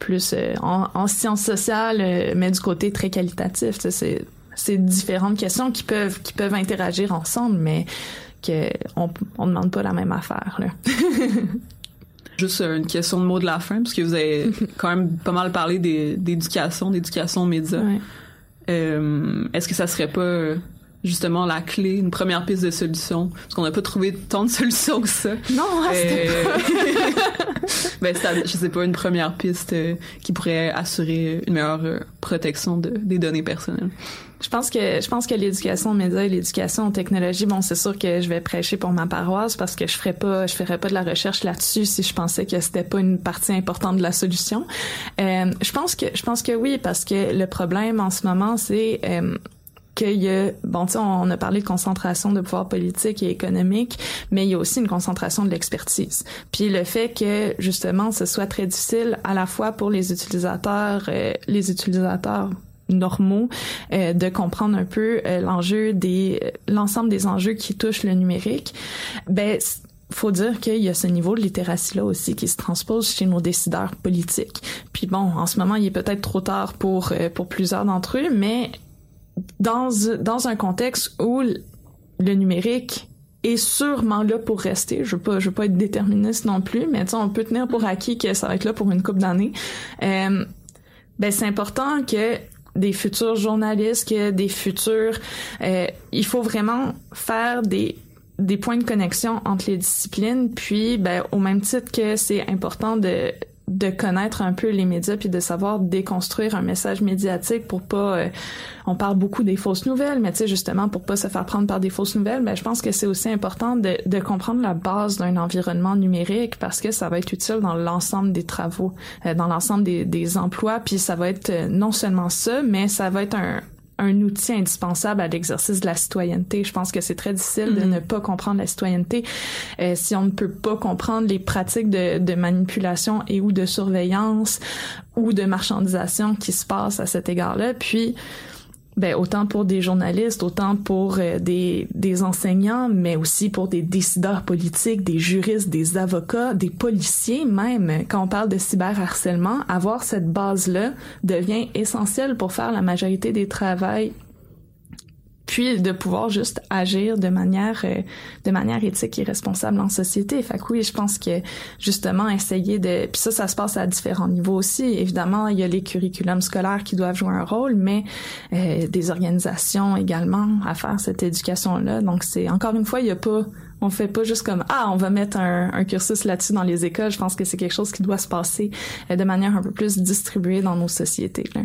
plus en, en, sciences sociales, mais du côté très qualitatif. C'est c'est différentes questions qui peuvent qui peuvent interagir ensemble, mais que on on demande pas la même affaire. Là. [laughs] Juste une question de mot de la fin, parce que vous avez [laughs] quand même pas mal parlé d'éducation, d'éducation média. Euh, Est-ce que ça serait pas justement la clé, une première piste de solution, parce qu'on n'a pas trouvé tant de solutions que ça. Non, euh, [laughs] ben, je sais pas, une première piste euh, qui pourrait assurer une meilleure euh, protection de, des données personnelles. Je pense que je pense que l'éducation aux médias et l'éducation aux technologies, bon, c'est sûr que je vais prêcher pour ma paroisse parce que je ferais pas je ferais pas de la recherche là-dessus si je pensais que c'était pas une partie importante de la solution. Euh, je pense que je pense que oui parce que le problème en ce moment c'est euh, qu'il y a, bon, tu on a parlé de concentration de pouvoir politique et économique, mais il y a aussi une concentration de l'expertise. Puis le fait que, justement, ce soit très difficile à la fois pour les utilisateurs, euh, les utilisateurs normaux euh, de comprendre un peu euh, l'enjeu des l'ensemble des enjeux qui touchent le numérique ben faut dire qu'il y a ce niveau de littératie là aussi qui se transpose chez nos décideurs politiques. Puis bon, en ce moment, il est peut-être trop tard pour pour plusieurs d'entre eux, mais dans, dans un contexte où le numérique est sûrement là pour rester. Je veux pas, je veux pas être déterministe non plus, mais on peut tenir pour acquis que ça va être là pour une couple d'années. Euh, ben c'est important que des futurs journalistes, que des futurs, euh, il faut vraiment faire des des points de connexion entre les disciplines, puis ben au même titre que c'est important de de connaître un peu les médias puis de savoir déconstruire un message médiatique pour pas euh, on parle beaucoup des fausses nouvelles mais tu sais justement pour pas se faire prendre par des fausses nouvelles mais je pense que c'est aussi important de, de comprendre la base d'un environnement numérique parce que ça va être utile dans l'ensemble des travaux euh, dans l'ensemble des, des emplois puis ça va être euh, non seulement ça mais ça va être un, un outil indispensable à l'exercice de la citoyenneté. Je pense que c'est très difficile de mm-hmm. ne pas comprendre la citoyenneté euh, si on ne peut pas comprendre les pratiques de, de, manipulation et ou de surveillance ou de marchandisation qui se passent à cet égard-là. Puis ben, autant pour des journalistes, autant pour euh, des, des enseignants, mais aussi pour des décideurs politiques, des juristes, des avocats, des policiers même. Quand on parle de cyberharcèlement, avoir cette base-là devient essentiel pour faire la majorité des travails puis de pouvoir juste agir de manière euh, de manière éthique et responsable en société. Fait que oui, je pense que justement essayer de puis ça ça se passe à différents niveaux aussi. Évidemment, il y a les curriculums scolaires qui doivent jouer un rôle, mais euh, des organisations également à faire cette éducation là. Donc c'est encore une fois, il y a pas on fait pas juste comme ah on va mettre un, un cursus là-dessus dans les écoles. Je pense que c'est quelque chose qui doit se passer euh, de manière un peu plus distribuée dans nos sociétés. Là.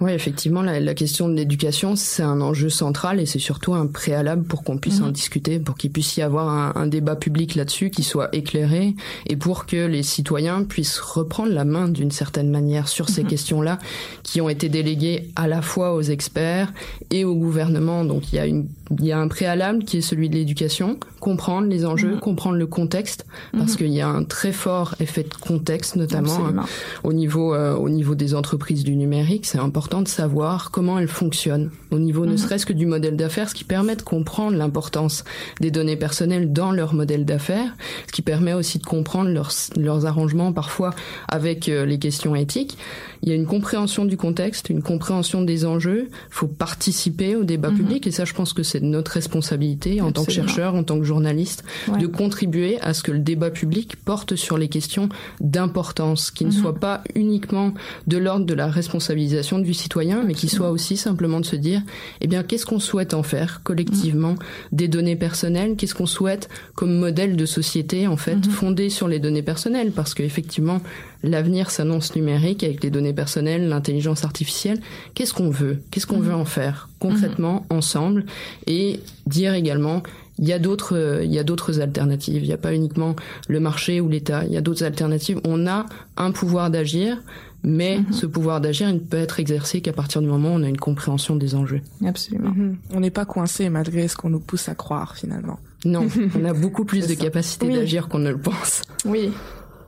Oui, effectivement, la, la question de l'éducation, c'est un enjeu central et c'est surtout un préalable pour qu'on puisse en mhm. discuter, pour qu'il puisse y avoir un, un débat public là-dessus qui soit éclairé et pour que les citoyens puissent reprendre la main d'une certaine manière sur ces mhm. questions-là qui ont été déléguées à la fois aux experts et au gouvernement. Donc il y a une il y a un préalable qui est celui de l'éducation, comprendre les enjeux, mhm. comprendre le contexte, parce qu'il y a un très fort effet de contexte, notamment hein, au niveau euh, au niveau des entreprises du numérique. C'est important de savoir comment elles fonctionnent, au niveau ne mhm. serait-ce que du modèle d'affaires, ce qui permet de comprendre l'importance des données personnelles dans leur modèle d'affaires, ce qui permet aussi de comprendre leurs, leurs arrangements parfois avec euh, les questions éthiques. Il y a une compréhension du contexte, une compréhension des enjeux. Il faut participer au débat mhm. public et ça, je pense que c'est notre responsabilité en tant que chercheur, en tant que journaliste, de contribuer à ce que le débat public porte sur les questions d'importance, qui ne mhm. soit pas uniquement de l'ordre de la responsabilisation du citoyen, mais qui soit aussi simplement de se dire, eh bien, qu'est-ce qu'on souhaite en faire collectivement des données personnelles? Qu'est-ce qu'on souhaite comme modèle de société, en fait, mhm. fondé sur les données personnelles? Parce qu'effectivement, l'avenir s'annonce numérique avec les données personnelles, l'intelligence artificielle. Qu'est-ce qu'on veut? Qu'est-ce qu'on mhm. veut en faire concrètement, mhm. ensemble? Et dire également, il y a d'autres il y a d'autres alternatives il n'y a pas uniquement le marché ou l'état il y a d'autres alternatives on a un pouvoir d'agir Mais mm-hmm. ce pouvoir d'agir, il ne peut être exercé qu'à partir du moment où on a une compréhension des enjeux. Absolument. Mm-hmm. On n'est pas coincé malgré ce qu'on nous pousse à croire finalement. Non, [laughs] on a beaucoup plus de capacité d'agir qu'on ne le pense. Oui,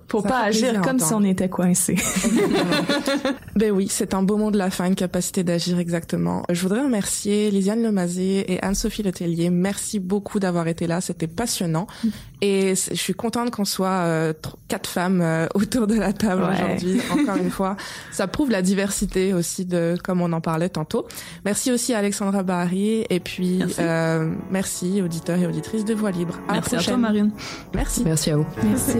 pour pas agir comme si on était coincé. [laughs] ben oui, c'est un beau mot de la fin, une capacité d'agir exactement. Je voudrais remercier Lisiane Lemazé et Anne-Sophie Letellier. Merci beaucoup d'avoir été là, c'était passionnant. [laughs] Et je suis contente qu'on soit euh, quatre femmes euh, autour de la table aujourd'hui. [laughs] Encore une fois, ça prouve la diversité aussi de, comme on en parlait tantôt. Merci aussi à Alexandra Barry et puis merci, euh, merci auditeurs et auditrices de Voix Libre. merci à toi Marine. Merci. Merci à vous. Merci.